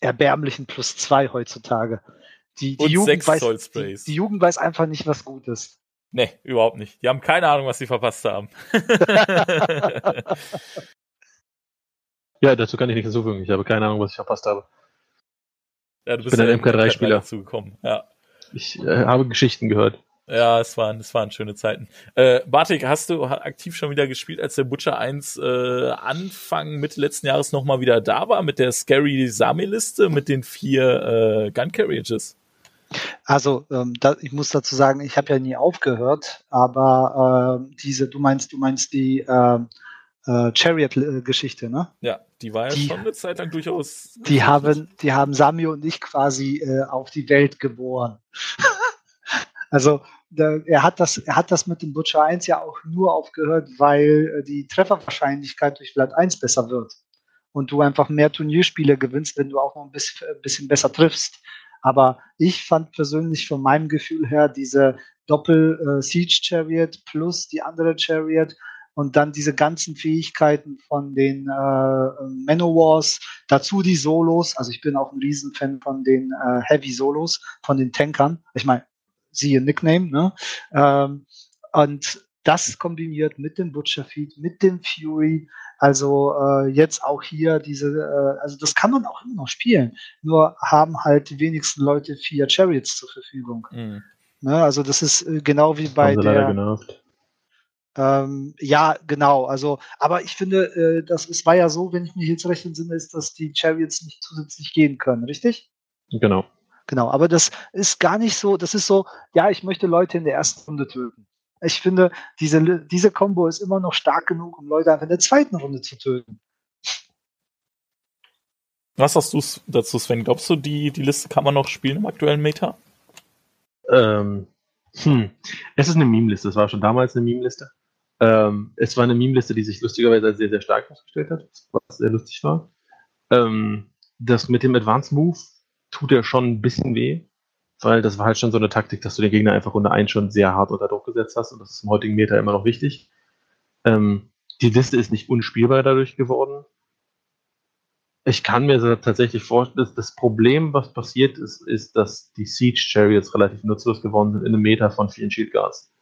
erbärmlichen Plus 2 heutzutage. Die, die, Jugend weiß, die, die, Jugend weiß einfach nicht, was gut ist. Nee, überhaupt nicht. Die haben keine Ahnung, was sie verpasst haben. Ja, dazu kann ich nichts hinzufügen. Ich habe keine Ahnung, was ich verpasst habe. Ja, du bist bin ein MK3-Spieler. dazugekommen. Ja. Ich äh, habe Geschichten gehört. Ja, es waren, es waren schöne Zeiten. Äh, Bartik, hast du aktiv schon wieder gespielt, als der Butcher 1 äh, Anfang Mitte letzten Jahres nochmal wieder da war mit der Scary Sami-Liste mit den vier äh, Gun Carriages? Also, ähm, da, ich muss dazu sagen, ich habe ja nie aufgehört, aber äh, diese, du meinst, du meinst die äh, äh, Chariot-Geschichte, ne? Ja, die war ja die, schon eine Zeit lang durchaus. Die haben, die haben Sami und ich quasi äh, auf die Welt geboren. also da, er hat das, er hat das mit dem Butcher 1 ja auch nur aufgehört, weil äh, die Trefferwahrscheinlichkeit durch Blatt 1 besser wird. Und du einfach mehr Turnierspiele gewinnst, wenn du auch noch ein bisschen, ein bisschen besser triffst. Aber ich fand persönlich von meinem Gefühl her diese Doppel äh, Siege Chariot plus die andere Chariot und dann diese ganzen Fähigkeiten von den äh, Manowars, dazu die Solos. Also ich bin auch ein Riesenfan von den äh, Heavy Solos, von den Tankern. Ich meine, siehe Nickname, ne? Ähm, und das kombiniert mit dem Butcher Feed, mit dem Fury, also äh, jetzt auch hier diese, äh, also das kann man auch immer noch spielen. Nur haben halt die wenigsten Leute vier Chariots zur Verfügung. Mhm. Ne? Also das ist äh, genau wie bei der. Ähm, ja, genau. Also, aber ich finde, äh, das ist, war ja so, wenn ich mich jetzt recht entsinne, ist, dass die Chariots nicht zusätzlich gehen können, richtig? Genau. Genau, aber das ist gar nicht so, das ist so, ja, ich möchte Leute in der ersten Runde töten. Ich finde, diese, diese Combo ist immer noch stark genug, um Leute einfach in der zweiten Runde zu töten. Was hast du dazu, Sven? Glaubst du, die, die Liste kann man noch spielen im aktuellen Meta? Ähm, hm. Es ist eine Meme-Liste. Es war schon damals eine Meme-Liste. Ähm, es war eine Meme-Liste, die sich lustigerweise sehr, sehr stark ausgestellt hat, was sehr lustig war. Ähm, das mit dem Advanced Move tut ja schon ein bisschen weh, weil das war halt schon so eine Taktik, dass du den Gegner einfach Runde 1 schon sehr hart unter Druck gesetzt hast und das ist im heutigen Meter immer noch wichtig. Ähm, die Liste ist nicht unspielbar dadurch geworden. Ich kann mir tatsächlich vorstellen, dass das Problem, was passiert ist, ist, dass die Siege Chariots relativ nutzlos geworden sind in einem Meter von vielen Shield Guards.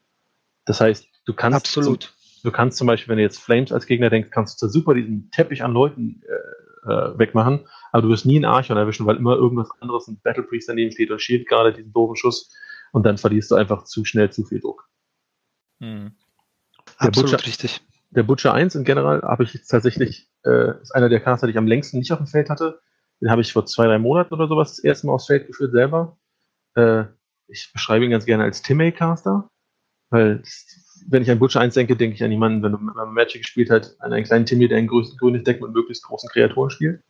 Das heißt, Du kannst Absolut. Zum, du kannst zum Beispiel, wenn du jetzt Flames als Gegner denkst, kannst du super diesen Teppich an Leuten äh, äh, wegmachen, aber du wirst nie einen Archon erwischen, weil immer irgendwas anderes, ein Battle Priest daneben steht und Shield gerade diesen doofen Schuss und dann verlierst du einfach zu schnell zu viel Druck. Hm. Absolut Butcher, richtig. Der Butcher 1 in general habe ich jetzt tatsächlich, äh, ist einer der Caster, die ich am längsten nicht auf dem Feld hatte. Den habe ich vor zwei, drei Monaten oder sowas das erste Mal aufs Feld geführt selber. Äh, ich beschreibe ihn ganz gerne als Timmy-Caster, weil wenn ich an Butcher 1 denke, denke ich an jemanden, wenn man Magic gespielt hat, an einen kleinen Timmy, der ein grünes, Deck mit möglichst großen Kreaturen spielt.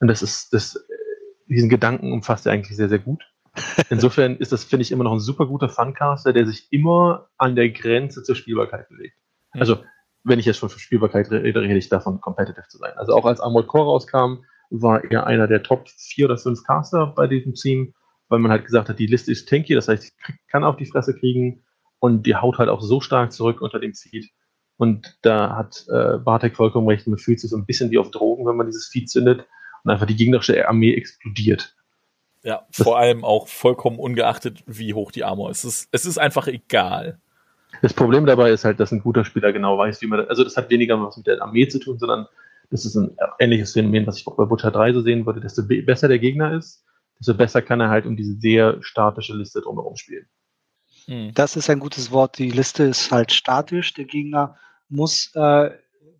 Und das ist, das, diesen Gedanken umfasst er eigentlich sehr, sehr gut. Insofern ist das, finde ich, immer noch ein super guter Funcaster, der sich immer an der Grenze zur Spielbarkeit bewegt. Mhm. Also, wenn ich jetzt von Spielbarkeit rede, rede ich davon, competitive zu sein. Also auch als Armored Core rauskam, war er einer der Top 4 oder 5 Caster bei diesem Team, weil man halt gesagt hat, die Liste ist tanky, das heißt, ich kann auf die Fresse kriegen, und die haut halt auch so stark zurück unter dem Feed. Und da hat äh, Bartek vollkommen recht, man fühlt sich so ein bisschen wie auf Drogen, wenn man dieses Feed zündet und einfach die gegnerische Armee explodiert. Ja, das vor allem auch vollkommen ungeachtet, wie hoch die Armor ist. Es ist, es ist einfach egal. Das Problem dabei ist halt, dass ein guter Spieler genau weiß, wie man, also das hat weniger was mit der Armee zu tun, sondern das ist ein ähnliches Phänomen, was ich auch bei Butcher 3 so sehen würde. Desto besser der Gegner ist, desto besser kann er halt um diese sehr statische Liste drumherum spielen. Hm. Das ist ein gutes Wort. Die Liste ist halt statisch. Der Gegner muss, äh,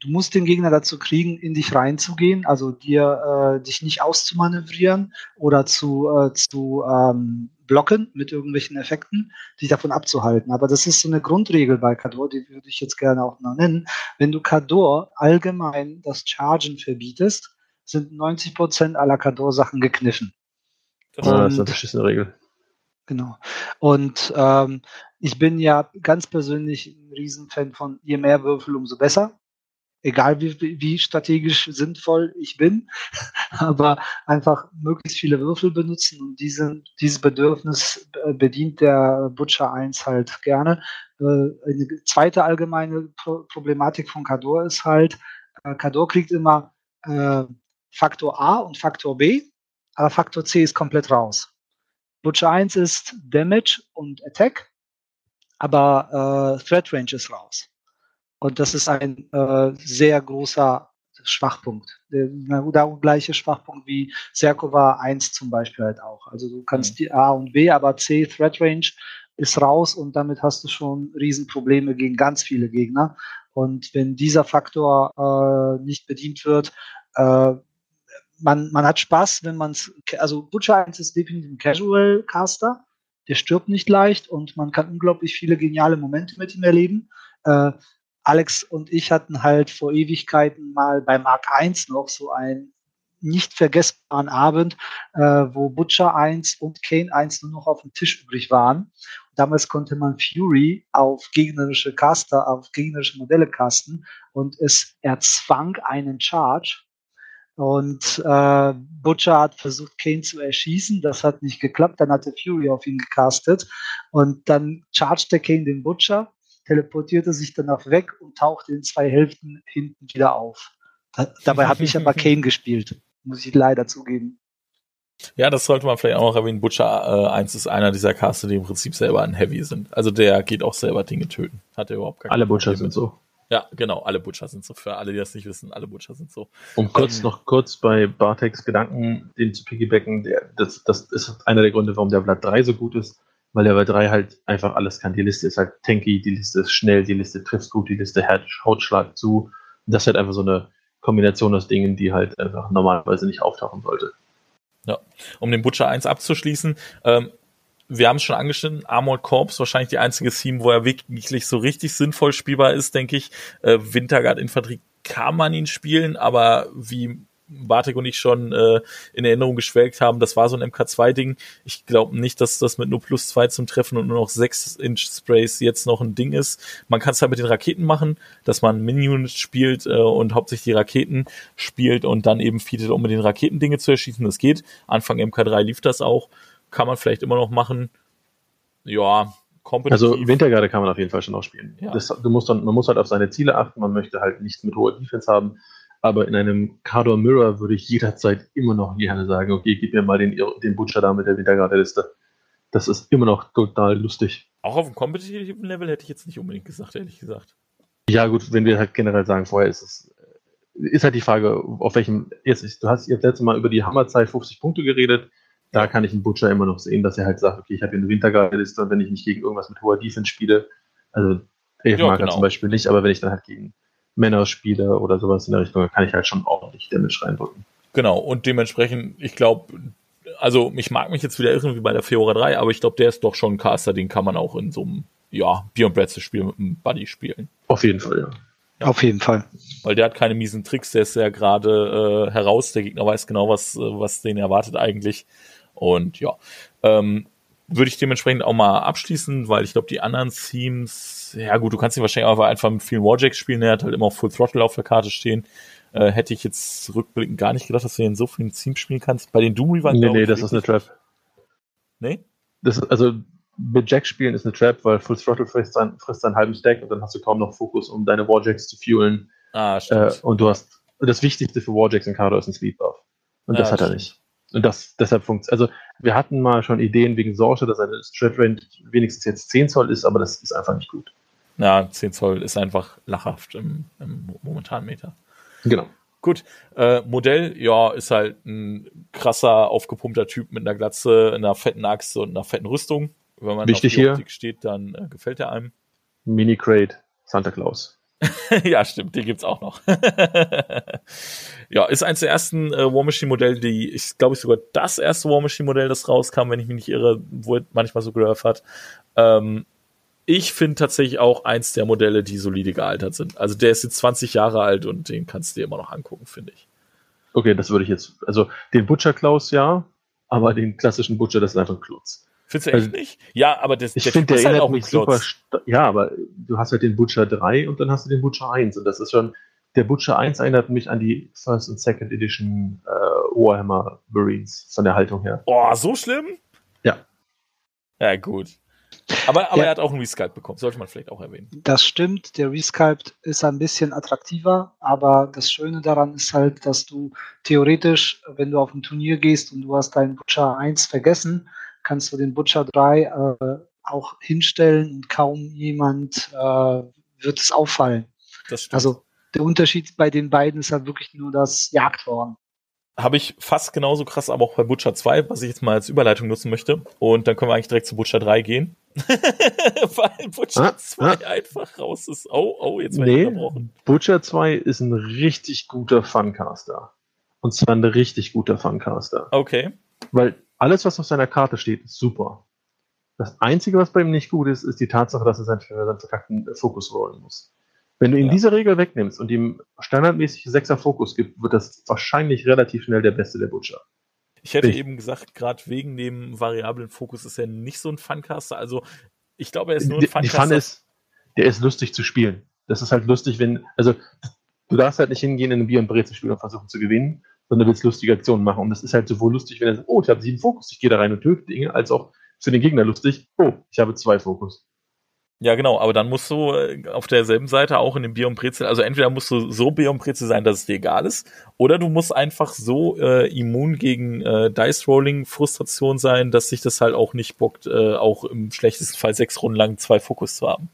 du musst den Gegner dazu kriegen, in dich reinzugehen, also dir äh, dich nicht auszumanövrieren oder zu, äh, zu ähm, blocken mit irgendwelchen Effekten, dich davon abzuhalten. Aber das ist so eine Grundregel bei Kador, die würde ich jetzt gerne auch noch nennen. Wenn du Kador allgemein das Chargen verbietest, sind 90% aller Kador-Sachen gekniffen. Das, das ist eine beschissene Regel. Genau. Und ähm, ich bin ja ganz persönlich ein Riesenfan von je mehr Würfel, umso besser. Egal wie, wie strategisch sinnvoll ich bin, aber einfach möglichst viele Würfel benutzen und diese, dieses Bedürfnis äh, bedient der Butcher 1 halt gerne. Äh, eine zweite allgemeine Pro Problematik von Kador ist halt, äh, Kador kriegt immer äh, Faktor A und Faktor B, aber Faktor C ist komplett raus. Butcher 1 ist Damage und Attack, aber äh, Threat Range ist raus. Und das ist ein äh, sehr großer Schwachpunkt. Der, der gleiche Schwachpunkt wie Serkova 1 zum Beispiel halt auch. Also du kannst mhm. die A und B, aber C, Threat Range, ist raus und damit hast du schon Riesenprobleme gegen ganz viele Gegner. Und wenn dieser Faktor äh, nicht bedient wird, äh, man, man hat Spaß, wenn man es, also Butcher 1 ist definitiv ein Casual Caster, der stirbt nicht leicht und man kann unglaublich viele geniale Momente mit ihm erleben. Äh, Alex und ich hatten halt vor Ewigkeiten mal bei Mark 1 noch so einen nicht vergessbaren Abend, äh, wo Butcher 1 und Kane 1 nur noch auf dem Tisch übrig waren. Damals konnte man Fury auf gegnerische Caster, auf gegnerische Modelle casten und es erzwang einen Charge und äh, Butcher hat versucht, Kane zu erschießen. Das hat nicht geklappt. Dann hat der Fury auf ihn gecastet. Und dann chargte Kane den Butcher, teleportierte sich danach weg und tauchte in zwei Hälften hinten wieder auf. Da, dabei habe ich aber Kane gespielt, muss ich leider zugeben. Ja, das sollte man vielleicht auch noch erwähnen. Butcher äh, 1 ist einer dieser Caster, die im Prinzip selber ein Heavy sind. Also der geht auch selber Dinge töten. Hat er überhaupt keine Alle Butcher sind so. Ja, genau, alle Butcher sind so. Für alle, die das nicht wissen, alle Butcher sind so. Um kurz ähm, noch kurz bei Bartex Gedanken, den zu piggybacken, der, das, das ist einer der Gründe, warum der Blatt 3 so gut ist, weil der Blatt 3 halt einfach alles kann. Die Liste ist halt tanky, die Liste ist schnell, die Liste trifft gut, die Liste haut Schlag zu. Das ist halt einfach so eine Kombination aus Dingen, die halt einfach normalerweise nicht auftauchen sollte. Ja, um den Butcher 1 abzuschließen, ähm, wir haben es schon angeschnitten, Armored Corps, wahrscheinlich die einzige Theme, wo er wirklich so richtig sinnvoll spielbar ist, denke ich. Äh, Winterguard Infanterie kann man ihn spielen, aber wie Bartek und ich schon äh, in Erinnerung geschwelgt haben, das war so ein MK2-Ding. Ich glaube nicht, dass das mit nur plus zwei zum Treffen und nur noch sechs Inch Sprays jetzt noch ein Ding ist. Man kann es halt mit den Raketen machen, dass man Mini-Units spielt äh, und hauptsächlich die Raketen spielt und dann eben feedet, um mit den Raketen Dinge zu erschießen. Das geht. Anfang MK3 lief das auch kann man vielleicht immer noch machen. Ja, kompetitiv. Also Wintergarde kann man auf jeden Fall schon noch spielen. Ja. Das, du musst dann, man muss halt auf seine Ziele achten, man möchte halt nichts mit hoher Defense haben. Aber in einem Cardor Mirror würde ich jederzeit immer noch gerne sagen, okay, gib mir mal den, den Butcher da mit der Wintergarde-Liste. Das ist immer noch total lustig. Auch auf dem kompetitiven Level hätte ich jetzt nicht unbedingt gesagt, ehrlich gesagt. Ja, gut, wenn wir halt generell sagen, vorher ist es, ist halt die Frage, auf welchem, jetzt, du hast jetzt letztes Mal über die Hammerzeit 50 Punkte geredet da kann ich einen Butcher immer noch sehen, dass er halt sagt, okay, ich habe hier eine Wintergarde-Liste und wenn ich nicht gegen irgendwas mit hoher Defense spiele, also Elfmarker ja, genau. zum Beispiel nicht, aber wenn ich dann halt gegen Männer spiele oder sowas in der Richtung, dann kann ich halt schon ordentlich Damage reindrücken. Genau, und dementsprechend, ich glaube, also ich mag mich jetzt wieder irren wie bei der Fiora 3, aber ich glaube, der ist doch schon ein Caster, den kann man auch in so einem, ja, Bier- und Brezel-Spiel mit einem Buddy spielen. Auf jeden Fall, ja. Ja. Auf jeden Fall. Weil der hat keine miesen Tricks, der ist ja gerade äh, heraus, der Gegner weiß genau, was, äh, was den erwartet eigentlich. Und ja, ähm, würde ich dementsprechend auch mal abschließen, weil ich glaube, die anderen Themes, ja gut, du kannst ihn wahrscheinlich auch einfach mit vielen Warjacks spielen, er hat halt immer Full Throttle auf der Karte stehen. Äh, hätte ich jetzt rückblickend gar nicht gedacht, dass du in so vielen Teams spielen kannst. Bei den Doom Reavern, Nee, nee, das ist eine Trap. Nee? Das also mit Jack spielen ist eine Trap, weil Full Throttle frisst, dann, frisst einen halben Stack und dann hast du kaum noch Fokus, um deine Warjacks zu fuelen. Ah, stimmt. Äh, und du hast, das Wichtigste für Warjacks in Kado ist ein Speed Buff. Und ja, das hat er nicht. Und das deshalb funktioniert. Also wir hatten mal schon Ideen wegen Sorge, dass eine Strat Range wenigstens jetzt 10 Zoll ist, aber das ist einfach nicht gut. Ja, 10 Zoll ist einfach lachhaft im, im momentanen Meter. Genau. Gut, äh, Modell, ja, ist halt ein krasser, aufgepumpter Typ mit einer Glatze, einer fetten Axt und einer fetten Rüstung. Wenn man Wichtig auf die Optik steht, dann äh, gefällt er einem. Mini Crate, Santa Claus. ja, stimmt, die gibt's auch noch. ja, ist eins der ersten äh, War Machine Modelle, die, ich glaube ich sogar das erste War Machine Modell, das rauskam, wenn ich mich nicht irre, wo manchmal so gehört hat. Ähm, ich finde tatsächlich auch eins der Modelle, die solide gealtert sind. Also der ist jetzt 20 Jahre alt und den kannst du dir immer noch angucken, finde ich. Okay, das würde ich jetzt, also den Butcher Klaus ja, aber den klassischen Butcher, das ist einfach ein Klotz. Findest du echt also, nicht? Ja, aber das, ich der finde, der halt erinnert halt mich super. Ja, aber du hast halt den Butcher 3 und dann hast du den Butcher 1 und das ist schon. Der Butcher 1 erinnert mich an die First und Second Edition äh, Warhammer Marines von der Haltung her. Boah, so schlimm? Ja. Ja, gut. Aber, aber ja. er hat auch einen Resculpt bekommen, sollte man vielleicht auch erwähnen. Das stimmt, der Resculpt ist ein bisschen attraktiver, aber das Schöne daran ist halt, dass du theoretisch, wenn du auf ein Turnier gehst und du hast deinen Butcher 1 vergessen, kannst du den Butcher 3 äh, auch hinstellen und kaum jemand äh, wird es auffallen. Also der Unterschied bei den beiden ist halt wirklich nur das Jagdhorn. Habe ich fast genauso krass, aber auch bei Butcher 2, was ich jetzt mal als Überleitung nutzen möchte. Und dann können wir eigentlich direkt zu Butcher 3 gehen. Weil Butcher ah, 2 ah. einfach raus ist. Oh, oh, jetzt werde nee, ich unterbrochen. Butcher 2 ist ein richtig guter Funcaster. Und zwar ein richtig guter Funcaster. Okay. Weil alles, was auf seiner Karte steht, ist super. Das Einzige, was bei ihm nicht gut ist, ist die Tatsache, dass er seinen, seinen verkackten Fokus rollen muss. Wenn du ihm ja. diese Regel wegnimmst und ihm standardmäßig sechser Fokus gibt, wird das wahrscheinlich relativ schnell der beste der Butcher. Ich hätte ich. eben gesagt, gerade wegen dem variablen Fokus ist er nicht so ein Funcaster. Also ich glaube, er ist nur ein Funcaster. Die Fun ist, der ist lustig zu spielen. Das ist halt lustig, wenn, also du darfst halt nicht hingehen, in ein Bier und Breze spielen und versuchen zu gewinnen, sondern willst lustige Aktionen machen. Und das ist halt sowohl lustig, wenn er sagt, oh, ich habe sieben Fokus, ich gehe da rein und töte Dinge, als auch für den Gegner lustig, oh, ich habe zwei Fokus. Ja, genau, aber dann musst du äh, auf derselben Seite auch in dem Bier und Brezel, also entweder musst du so Bier und Brezel sein, dass es dir egal ist, oder du musst einfach so äh, immun gegen äh, Dice Rolling Frustration sein, dass sich das halt auch nicht bockt, äh, auch im schlechtesten Fall sechs Runden lang zwei Fokus zu haben.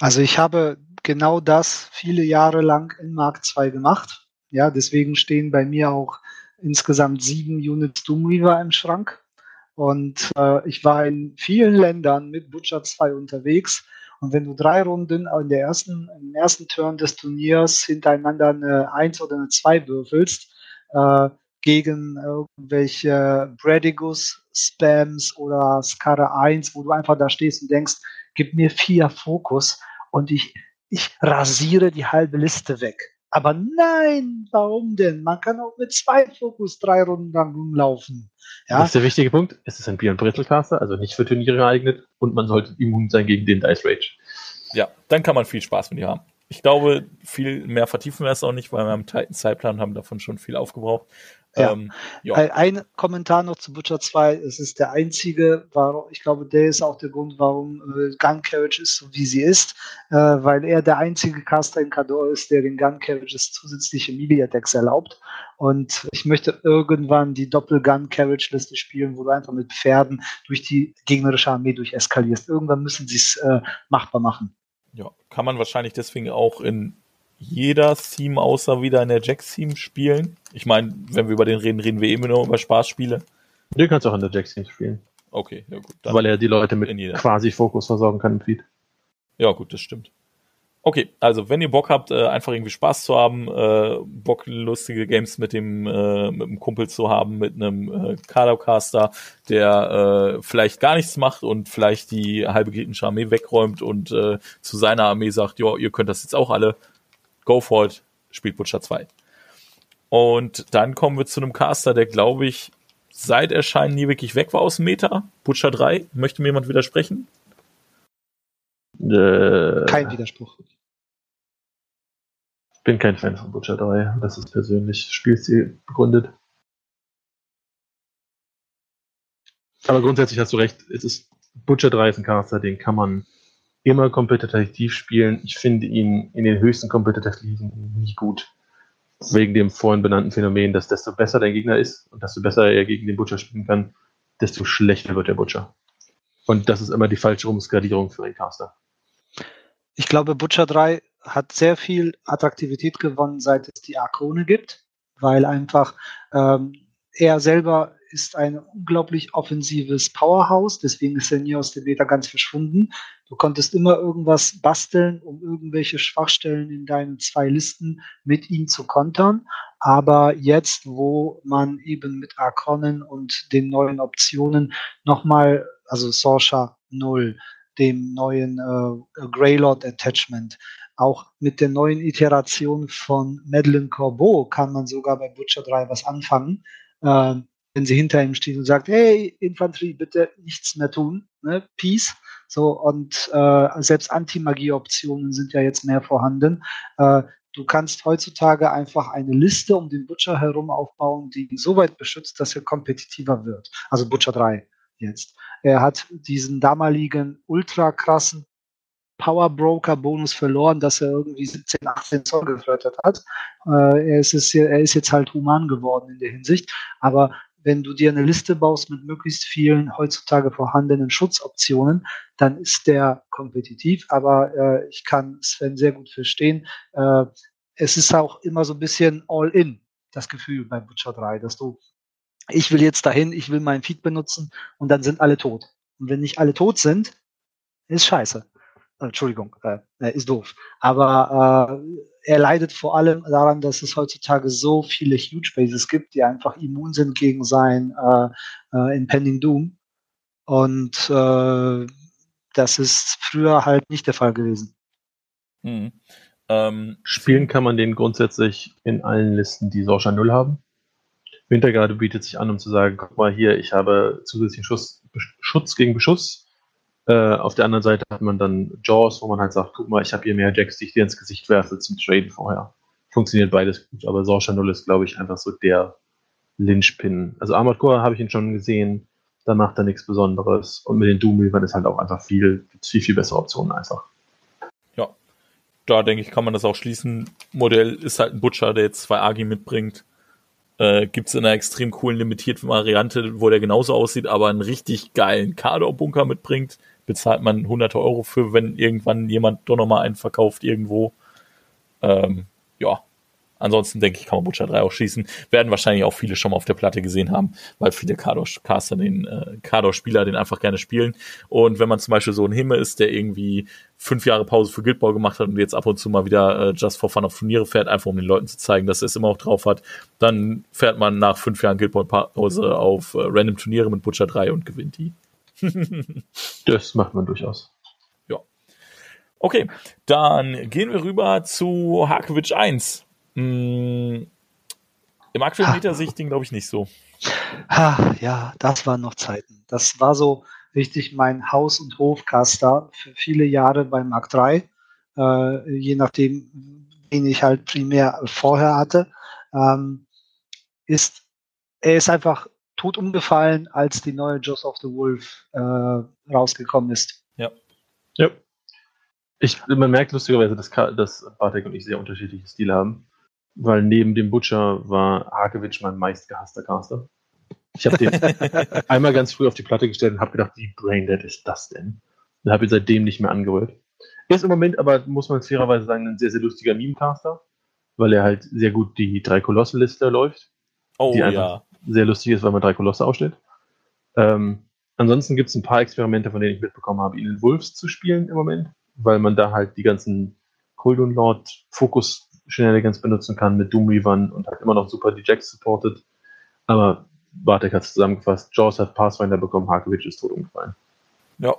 Also ich habe genau das viele Jahre lang in Mark 2 gemacht. Ja, deswegen stehen bei mir auch insgesamt sieben Units Doomweaver im Schrank. Und äh, ich war in vielen Ländern mit Butcher 2 unterwegs. Und wenn du drei Runden in der ersten, im ersten Turn des Turniers hintereinander eine 1 oder eine 2 würfelst, äh, gegen irgendwelche Bradigus Spams oder Skara 1, wo du einfach da stehst und denkst, gib mir vier Fokus und ich, ich rasiere die halbe Liste weg. Aber nein, warum denn? Man kann auch mit zwei Fokus drei Runden lang rumlaufen. Ja? Das ist der wichtige Punkt. Es ist ein Bier- und Brezelcaster, also nicht für Turniere geeignet und man sollte immun sein gegen den Dice Rage. Ja, dann kann man viel Spaß mit ihr haben. Ich glaube, viel mehr vertiefen wir es auch nicht, weil wir am Titan Zeitplan haben davon schon viel aufgebraucht. Ja. Ähm, ja. Ein Kommentar noch zu Butcher 2. Es ist der einzige, warum, ich glaube, der ist auch der Grund, warum äh, Gun Carriage ist, so wie sie ist, äh, weil er der einzige Caster in Cador ist, der den Gun Carriages zusätzliche Melee Attacks erlaubt. Und ich möchte irgendwann die Doppel-Gun Carriage Liste spielen, wo du einfach mit Pferden durch die gegnerische Armee durcheskalierst. Irgendwann müssen sie es äh, machbar machen. Ja, kann man wahrscheinlich deswegen auch in jeder Theme außer wieder in der Jax-Theme spielen. Ich meine, wenn wir über den reden, reden wir eben nur über Spaßspiele. Du kannst auch in der Jax-Theme spielen. Okay, ja gut. Weil er die Leute mit quasi Fokus versorgen kann im Feed. Ja gut, das stimmt. Okay, also wenn ihr Bock habt, äh, einfach irgendwie Spaß zu haben, äh, Bock lustige Games mit dem äh, mit dem Kumpel zu haben, mit einem äh, Kadercaster, der äh, vielleicht gar nichts macht und vielleicht die halbe gegnerische Armee wegräumt und äh, zu seiner Armee sagt, ja, ihr könnt das jetzt auch alle, go for it, spielt Butcher 2. Und dann kommen wir zu einem Caster, der, glaube ich, seit Erscheinen nie wirklich weg war aus dem Meta. Butcher 3. Möchte mir jemand widersprechen? Äh, kein Widerspruch. Ich bin kein Fan von Butcher 3. Das ist persönlich Spielstil begründet. Aber grundsätzlich hast du recht. Es ist, Butcher 3 ist ein Caster, den kann man immer kompetitiv spielen. Ich finde ihn in den höchsten Competitive-Ligen nie gut. Wegen dem vorhin benannten Phänomen, dass desto besser dein Gegner ist und desto besser er gegen den Butcher spielen kann, desto schlechter wird der Butcher. Und das ist immer die falsche Umskalierung für einen Caster. Ich glaube, Butcher 3 hat sehr viel Attraktivität gewonnen, seit es die Arkone gibt, weil einfach ähm, er selber ist ein unglaublich offensives Powerhouse, deswegen ist er nie aus dem Beta ganz verschwunden. Du konntest immer irgendwas basteln, um irgendwelche Schwachstellen in deinen zwei Listen mit ihm zu kontern. Aber jetzt, wo man eben mit Arkonen und den neuen Optionen nochmal, also Sorsha 0, dem neuen äh, Greylord Attachment, auch mit der neuen Iteration von Madeleine Corbeau kann man sogar bei Butcher 3 was anfangen. Äh, wenn sie hinter ihm steht und sagt, hey, Infanterie, bitte nichts mehr tun, ne? Peace. So, und äh, selbst Anti-Magie-Optionen sind ja jetzt mehr vorhanden. Äh, du kannst heutzutage einfach eine Liste um den Butcher herum aufbauen, die ihn so weit beschützt, dass er kompetitiver wird. Also Butcher 3 jetzt. Er hat diesen damaligen ultra krassen Power Broker Bonus verloren, dass er irgendwie 17, 18 Zoll geflirtet hat. Äh, er, ist er ist jetzt halt human geworden in der Hinsicht. Aber wenn du dir eine Liste baust mit möglichst vielen heutzutage vorhandenen Schutzoptionen, dann ist der kompetitiv. Aber äh, ich kann Sven sehr gut verstehen. Äh, es ist auch immer so ein bisschen all-in, das Gefühl bei Butcher 3, dass du, ich will jetzt dahin, ich will meinen Feed benutzen und dann sind alle tot. Und wenn nicht alle tot sind, ist scheiße. Entschuldigung, äh, äh, ist doof. Aber äh, er leidet vor allem daran, dass es heutzutage so viele Huge Bases gibt, die einfach immun sind gegen sein äh, äh, Impending Doom. Und äh, das ist früher halt nicht der Fall gewesen. Mhm. Ähm, Spielen kann man den grundsätzlich in allen Listen, die Sorsha 0 haben. Wintergarde bietet sich an, um zu sagen, guck mal hier, ich habe zusätzlichen Schuss, Schutz gegen Beschuss äh, auf der anderen Seite hat man dann Jaws, wo man halt sagt, guck mal, ich habe hier mehr Jacks, die ich dir ins Gesicht werfe zum Traden vorher. Funktioniert beides gut, aber Sorsha Null ist, glaube ich, einfach so der Lynchpin. Also Armored Core habe ich ihn schon gesehen, da macht er nichts Besonderes. Und mit den Doom Reavern ist halt auch einfach viel, viel, viel bessere Optionen einfach. Ja, da denke ich, kann man das auch schließen. Modell ist halt ein Butcher, der jetzt zwei Agi mitbringt. Äh, Gibt es in einer extrem coolen limitierten Variante, wo der genauso aussieht, aber einen richtig geilen Kador-Bunker mitbringt bezahlt man hunderte Euro für, wenn irgendwann jemand doch nochmal einen verkauft irgendwo. Ähm, ja, ansonsten denke ich, kann man Butcher 3 auch schießen. Werden wahrscheinlich auch viele schon mal auf der Platte gesehen haben, weil viele Kador-Caster den, äh, Kador-Spieler den einfach gerne spielen. Und wenn man zum Beispiel so ein Himmel ist, der irgendwie fünf Jahre Pause für Guildball gemacht hat und jetzt ab und zu mal wieder äh, Just for Fun auf Turniere fährt, einfach um den Leuten zu zeigen, dass er es immer auch drauf hat, dann fährt man nach fünf Jahren Guildball-Pause auf äh, random Turniere mit Butcher 3 und gewinnt die. das macht man durchaus. Ja. Okay, dann gehen wir rüber zu Harkovic 1. Hm, Im aktuellen den, glaube ich, nicht so. Ha, ja, das waren noch Zeiten. Das war so richtig mein Haus- und Hofcaster für viele Jahre bei Mark 3. Äh, je nachdem, wen ich halt primär vorher hatte. Ähm, ist, er ist einfach tot umgefallen, als die neue Jaws of the Wolf äh, rausgekommen ist. Ja. Ja. Ich, man merkt lustigerweise, dass, dass Bartek und ich sehr unterschiedliche Stile haben, weil neben dem Butcher war Harkewitsch mein meistgehasster Caster. Ich habe den einmal ganz früh auf die Platte gestellt und habe gedacht, wie braindead ist das denn? Und habe ihn seitdem nicht mehr angerührt. Er ist im Moment aber, muss man fairerweise sagen, ein sehr, sehr lustiger Meme-Caster, weil er halt sehr gut die drei Kolosse-Liste läuft. Oh ja sehr lustig ist, weil man drei Kolosse ausstellt. Ähm, ansonsten gibt es ein paar Experimente, von denen ich mitbekommen habe, ihn in Wolves zu spielen im Moment, weil man da halt die ganzen Kuldun Lord Fokus Shenanigans benutzen kann mit Doom Reavern und hat immer noch super die Jacks supportet. Aber Bartek hat es zusammengefasst. Jaws hat Pathfinder bekommen, Harkovic ist tot umgefallen. Ja.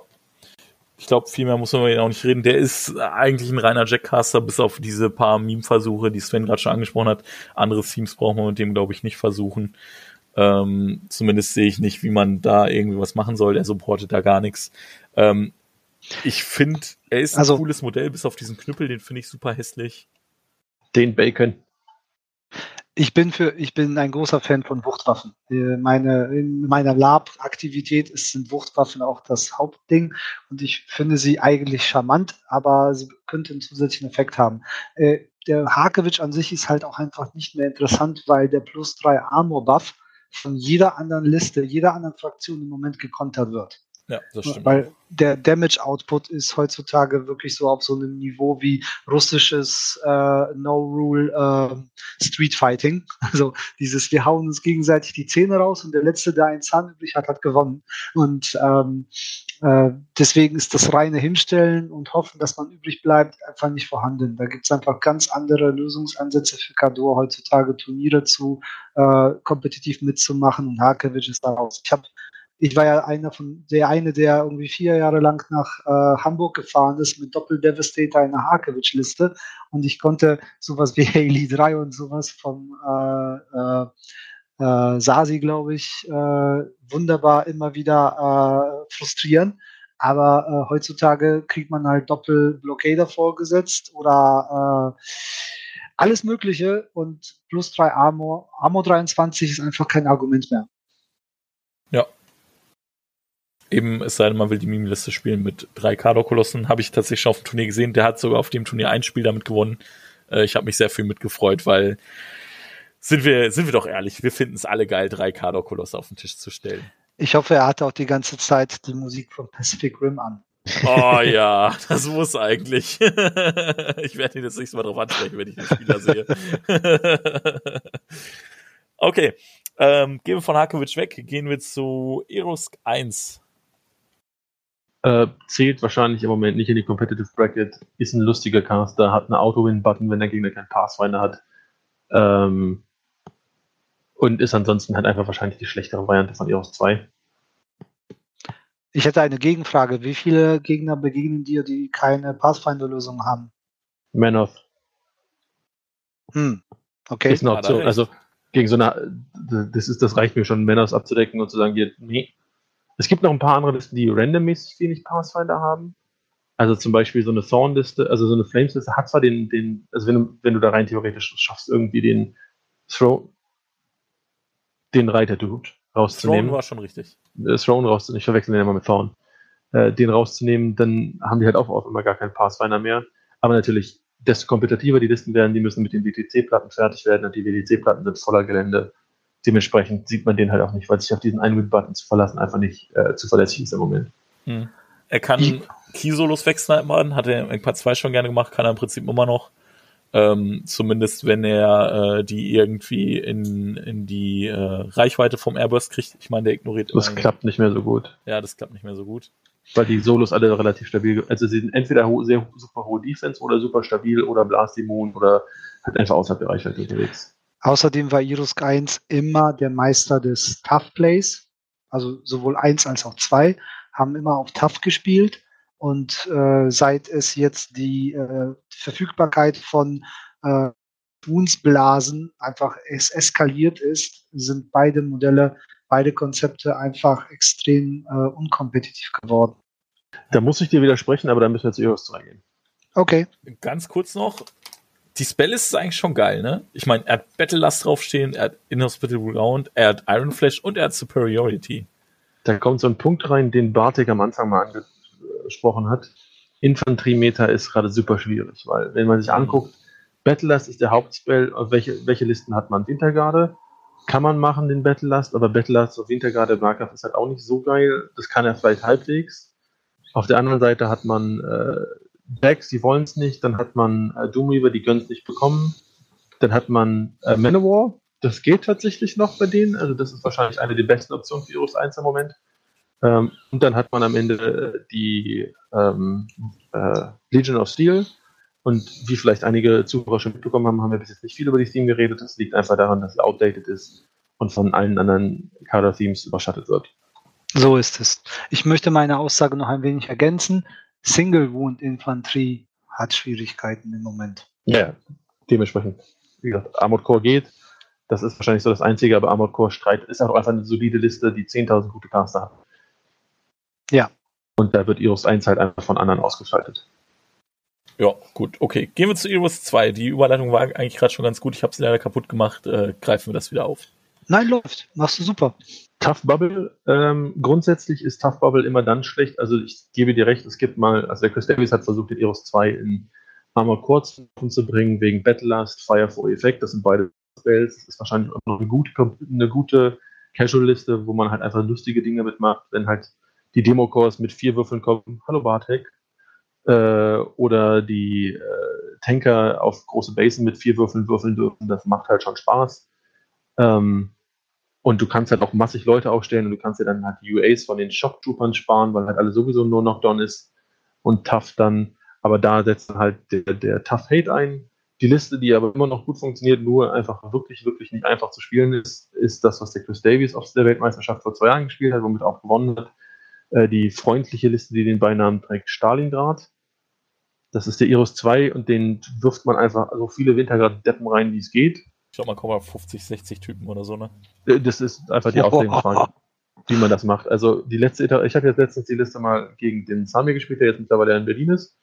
Ich glaube, viel mehr muss man über ihn auch nicht reden. Der ist eigentlich ein reiner Jackcaster, bis auf diese paar Meme-Versuche, die Sven gerade schon angesprochen hat. Andere Teams braucht man mit dem, glaube ich, nicht versuchen. Ähm, zumindest sehe ich nicht, wie man da irgendwie was machen soll. Er supportet da gar nichts. Ähm, ich finde, er ist ein also, cooles Modell, bis auf diesen Knüppel, den finde ich super hässlich. Den Bacon. Ich bin für, ich bin ein großer Fan von Wuchtwaffen. Äh, meine, in meiner Lab-Aktivität sind Wuchtwaffen auch das Hauptding und ich finde sie eigentlich charmant, aber sie könnte einen zusätzlichen Effekt haben. Äh, der Hakewitsch an sich ist halt auch einfach nicht mehr interessant, weil der plus 3 Armor Buff von jeder anderen Liste, jeder anderen Fraktion im Moment gekontert wird. Ja, das stimmt. Weil der Damage Output ist heutzutage wirklich so auf so einem Niveau wie russisches äh, No-Rule äh, Street Fighting. Also dieses, wir hauen uns gegenseitig die Zähne raus und der Letzte, der einen Zahn übrig hat, hat gewonnen. Und ähm, äh, deswegen ist das reine Hinstellen und hoffen, dass man übrig bleibt, einfach nicht vorhanden. Da gibt es einfach ganz andere Lösungsansätze für Kador heutzutage, Turniere zu äh, kompetitiv mitzumachen und Harkevich ist da raus. Ich habe ich war ja einer von der eine, der irgendwie vier Jahre lang nach äh, Hamburg gefahren ist mit Doppel-Devastator in der Harkewitsch-Liste und ich konnte sowas wie Haley 3 und sowas vom äh, äh, äh, Sasi, glaube ich, äh, wunderbar immer wieder äh, frustrieren. Aber äh, heutzutage kriegt man halt Doppel-Blockader vorgesetzt oder alles Mögliche und plus 3 Armor. Armor 23 ist einfach kein Argument mehr. Ja, Eben, es sei denn, man will die Meme-Liste spielen mit drei Kader-Kolossen. Habe ich tatsächlich schon auf dem Turnier gesehen. Der hat sogar auf dem Turnier ein Spiel damit gewonnen. Äh, ich habe mich sehr viel mitgefreut, weil sind wir, sind wir doch ehrlich, wir finden es alle geil, drei Kador-Kolosse auf den Tisch zu stellen. Ich hoffe, er hatte auch die ganze Zeit die Musik von Pacific Rim an. Oh ja, das muss eigentlich. ich werde ihn jetzt nicht mal drauf ansprechen, wenn ich den Spieler sehe. okay, ähm, gehen wir von Hakovic weg, gehen wir zu Erosk 1. Äh, zählt wahrscheinlich im Moment nicht in die Competitive Bracket, ist ein lustiger Caster, hat einen Auto-Win-Button, wenn der Gegner keinen Pathfinder hat. Ähm, und ist ansonsten halt einfach wahrscheinlich die schlechtere Variante von Eros 2. Ich hätte eine Gegenfrage. Wie viele Gegner begegnen dir, die keine Pathfinder-Lösung haben? Manoth. Hm. Okay. Ist eine Option. Also gegen so eine, das ist, das reicht mir schon, Manoth abzudecken und zu sagen, hier, nee. Es gibt noch ein paar andere Listen, die randommäßig wenig Pathfinder haben. Also zum Beispiel so eine Thorn-Liste, also so eine Flames-Liste hat zwar den, den, also wenn du, wenn du da rein theoretisch schaffst, irgendwie den Throw, den Reiter-Dude rauszunehmen. Throne war schon richtig. Äh, Throne rauszunehmen, ich verwechsel den immer mit Thorn. Äh, den rauszunehmen, dann haben die halt auch auf immer gar keinen Pathfinder mehr. Aber natürlich, desto kompetitiver die Listen werden, die müssen mit den WTC-Platten fertig werden und die WTC-Platten sind voller Gelände. Dementsprechend sieht man den halt auch nicht, weil sich auf diesen einen Win-Button zu verlassen einfach nicht äh, zuverlässig ist im Moment. Hm. Er kann Key-Solos wegsnipen, hat er in Part 2 schon gerne gemacht, kann er im Prinzip immer noch. Ähm, zumindest wenn er äh, die irgendwie in, in die äh, Reichweite vom Airburst kriegt. Ich meine, der ignoriert Das klappt nicht mehr so gut. Ja, das klappt nicht mehr so gut. Weil die Solos alle relativ stabil Also sie sind entweder ho sehr super hohe Defense oder super stabil oder Blast Immun oder halt einfach außerhalb der Reichweite unterwegs. Außerdem war Irusk 1 immer der Meister des Tough Plays. Also sowohl 1 als auch 2 haben immer auf Tough gespielt. Und äh, seit es jetzt die äh, Verfügbarkeit von äh, Woundsblasen einfach es eskaliert ist, sind beide Modelle, beide Konzepte einfach extrem äh, unkompetitiv geworden. Da muss ich dir widersprechen, aber da müssen wir zu Eos 2 gehen. Okay. Ganz kurz noch. Die Spell ist eigentlich schon geil, ne? Ich meine, er hat Battle Lust draufstehen, er hat Inhospitable Ground, er hat Iron Flash und er hat Superiority. Da kommt so ein Punkt rein, den Bartik am Anfang mal angesprochen hat. Infanteriemeter ist gerade super schwierig, weil wenn man sich anguckt, Battlelust ist der Hauptspell, auf welche, welche Listen hat man? Wintergarde kann man machen, den Battlelust, aber Battlelust auf Wintergarde Markov ist halt auch nicht so geil. Das kann er vielleicht halbwegs. Auf der anderen Seite hat man äh, Decks, die wollen es nicht, dann hat man äh, Doomweaver, die können es nicht bekommen. Dann hat man äh, Manowar, das geht tatsächlich noch bei denen, also das ist wahrscheinlich eine der besten Optionen für Heroes 1 im Moment. Ähm, und dann hat man am Ende die ähm, äh, Legion of Steel. Und wie vielleicht einige Zuhörer schon mitbekommen haben, haben wir bis jetzt nicht viel über die Theme geredet. Das liegt einfach daran, dass es outdated ist und von allen anderen Kader-Themes überschattet wird. So ist es. Ich möchte meine Aussage noch ein wenig ergänzen. Single Wound Infanterie hat Schwierigkeiten im Moment. Ja, dementsprechend. Wie gesagt, Armored Core geht. Das ist wahrscheinlich so das Einzige, aber Armored Core Streit ist auch einfach eine solide Liste, die 10.000 gute Caster hat. Ja. Und da wird Iris 1 halt einfach von anderen ausgeschaltet. Ja, gut, okay. Gehen wir zu Iris 2. Die Überleitung war eigentlich gerade schon ganz gut. Ich habe sie leider kaputt gemacht. Äh, greifen wir das wieder auf. Nein, läuft. Machst du super. Tough Bubble, ähm, grundsätzlich ist Tough Bubble immer dann schlecht. Also ich gebe dir recht, es gibt mal, also der Chris Davis hat versucht, den Eros 2 in Armor Core zu bringen, wegen Battlelust, Fire for Effect. Das sind beide Spells. Das ist wahrscheinlich auch noch eine gute, eine gute Casual-Liste, wo man halt einfach lustige Dinge mitmacht, wenn halt die Demo-Cores mit vier Würfeln kommen. Hallo Bartek. Äh, oder die äh, Tanker auf große Basen mit vier Würfeln würfeln dürfen. Das macht halt schon Spaß. Ähm, und du kannst halt auch massig Leute aufstellen und du kannst dir dann halt die UAs von den Shock-Troopern sparen, weil halt alle sowieso nur noch Don ist und Tough dann. Aber da setzt dann halt der, der Tough Hate ein. Die Liste, die aber immer noch gut funktioniert, nur einfach wirklich, wirklich nicht einfach zu spielen ist, ist das, was der Chris Davies auf der Weltmeisterschaft vor zwei Jahren gespielt hat, womit auch gewonnen hat. Äh, die freundliche Liste, die den Beinamen trägt, Stalingrad. Das ist der Iris 2 und den wirft man einfach so viele Wintergrad-Deppen rein, wie es geht. Ich glaube, man kommt auf 50, 60 Typen oder so, ne? Äh, das ist einfach die Aufregungsfrage, wie man das macht. Also die letzte Iter ich habe jetzt letztens die Liste mal gegen den Sami gespielt, der jetzt mittlerweile in Berlin ist.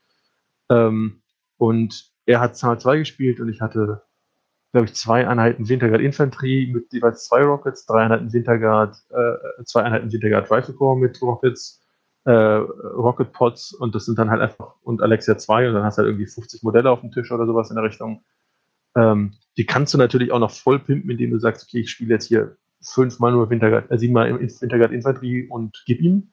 Ähm, und er hat Zahl 2 gespielt und ich hatte, glaube ich, zwei Einheiten Winterguard Infanterie mit jeweils zwei Rockets, drei Einheiten Winterguard, äh, zwei Einheiten Winterguard Rifle Corps mit Rockets, äh, Rocket Pods und das sind dann halt einfach und Alexia 2 und dann hast du halt irgendwie 50 Modelle auf dem Tisch oder sowas in der Richtung. Ähm, die kannst du natürlich auch noch voll pimpen, indem du sagst, okay, ich spiele jetzt hier fünfmal nur Wintergard, äh, siebenmal Wintergard Infanterie und gib ihm.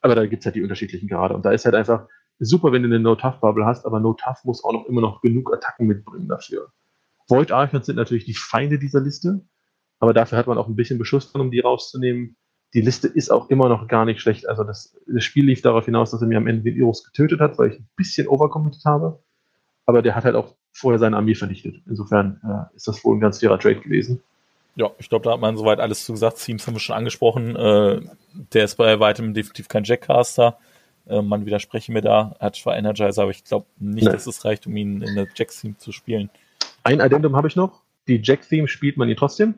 Aber da gibt es halt die unterschiedlichen Grade. Und da ist halt einfach super, wenn du eine No-Tough-Bubble hast, aber No-Tough muss auch noch immer noch genug Attacken mitbringen dafür. Void Archons sind natürlich die Feinde dieser Liste, aber dafür hat man auch ein bisschen Beschuss drin, um die rauszunehmen. Die Liste ist auch immer noch gar nicht schlecht. Also das, das Spiel lief darauf hinaus, dass er mir am Ende den Iros getötet hat, weil ich ein bisschen overcommitted habe. Aber der hat halt auch vorher seine Armee vernichtet. Insofern äh, ist das wohl ein ganz fairer Trade gewesen. Ja, ich glaube, da hat man soweit alles zu gesagt. Teams haben wir schon angesprochen. Äh, der ist bei weitem definitiv kein Jackcaster. Äh, man widerspreche mir da. Er hat zwar Energizer, aber ich glaube nicht, Nein. dass es reicht, um ihn in der Jack-Theme zu spielen. Ein Addendum habe ich noch. Die Jack-Theme spielt man hier trotzdem.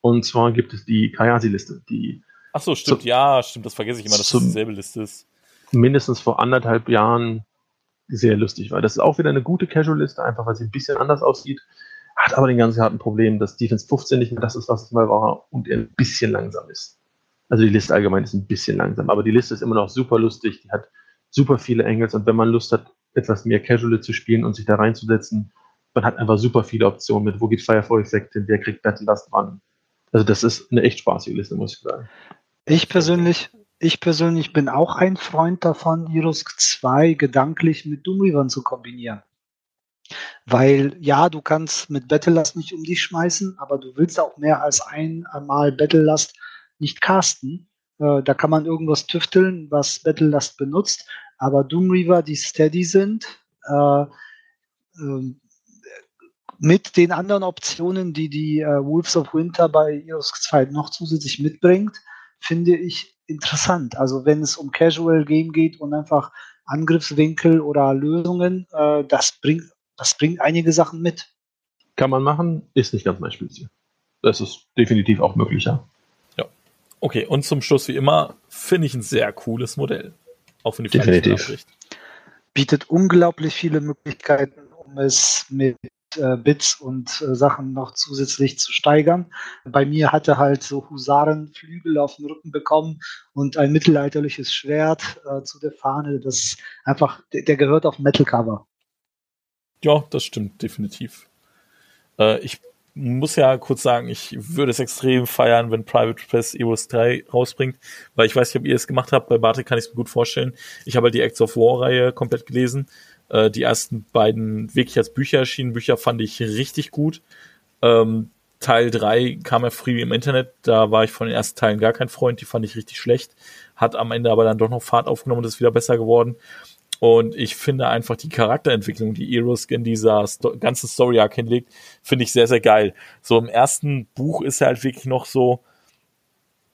Und zwar gibt es die Kayasi-Liste. Die Ach so, stimmt. Zu, ja, stimmt. Das vergesse ich immer, dass das dieselbe Liste ist. Mindestens vor anderthalb Jahren sehr lustig war. Das ist auch wieder eine gute Casual-Liste, einfach weil sie ein bisschen anders aussieht. Hat aber den ganz harten Problem, dass Defense 15 nicht mehr das ist, was es mal war und er ein bisschen langsam ist. Also die Liste allgemein ist ein bisschen langsam, aber die Liste ist immer noch super lustig, die hat super viele Angles und wenn man Lust hat, etwas mehr Casual zu spielen und sich da reinzusetzen, man hat einfach super viele Optionen mit, wo geht Firefall Effect hin, wer kriegt Battle Last wann. Also das ist eine echt spaßige Liste, muss ich sagen. Ich persönlich, ich persönlich bin auch ein Freund davon, Irusk 2 gedanklich mit Doomweavern zu kombinieren. Weil ja, du kannst mit Battlelast nicht um dich schmeißen, aber du willst auch mehr als einmal Battlelast nicht casten. Äh, da kann man irgendwas tüfteln, was Battlelast benutzt, aber Doomreaver, die steady sind, äh, äh, mit den anderen Optionen, die die äh, Wolves of Winter bei Ios 2 noch zusätzlich mitbringt, finde ich interessant. Also wenn es um Casual Game geht und einfach Angriffswinkel oder Lösungen, äh, das bringt das bringt einige Sachen mit. Kann man machen, ist nicht ganz mein Spielziel. Das ist definitiv auch möglich, ja. Ja. Okay, und zum Schluss wie immer finde ich ein sehr cooles Modell. Auch wenn die Definitiv. Bietet unglaublich viele Möglichkeiten, um es mit äh, Bits und äh, Sachen noch zusätzlich zu steigern. Bei mir hatte halt so Husarenflügel auf den Rücken bekommen und ein mittelalterliches Schwert äh, zu der Fahne. Das einfach, der, der gehört auf Metal Cover. Ja, das stimmt definitiv. Äh, ich muss ja kurz sagen, ich würde es extrem feiern, wenn Private Press Eros 3 rausbringt, weil ich weiß nicht, ob ihr es gemacht habt. Bei Bartek kann ich es mir gut vorstellen. Ich habe halt die Acts of War Reihe komplett gelesen. Äh, die ersten beiden wirklich als Bücher erschienen. Bücher fand ich richtig gut. Ähm, Teil 3 kam ja früh im Internet, da war ich von den ersten Teilen gar kein Freund, die fand ich richtig schlecht. Hat am Ende aber dann doch noch Fahrt aufgenommen und ist wieder besser geworden. Und ich finde einfach die Charakterentwicklung, die Eros in dieser Sto ganzen Story Arc hinlegt, finde ich sehr, sehr geil. So im ersten Buch ist er halt wirklich noch so,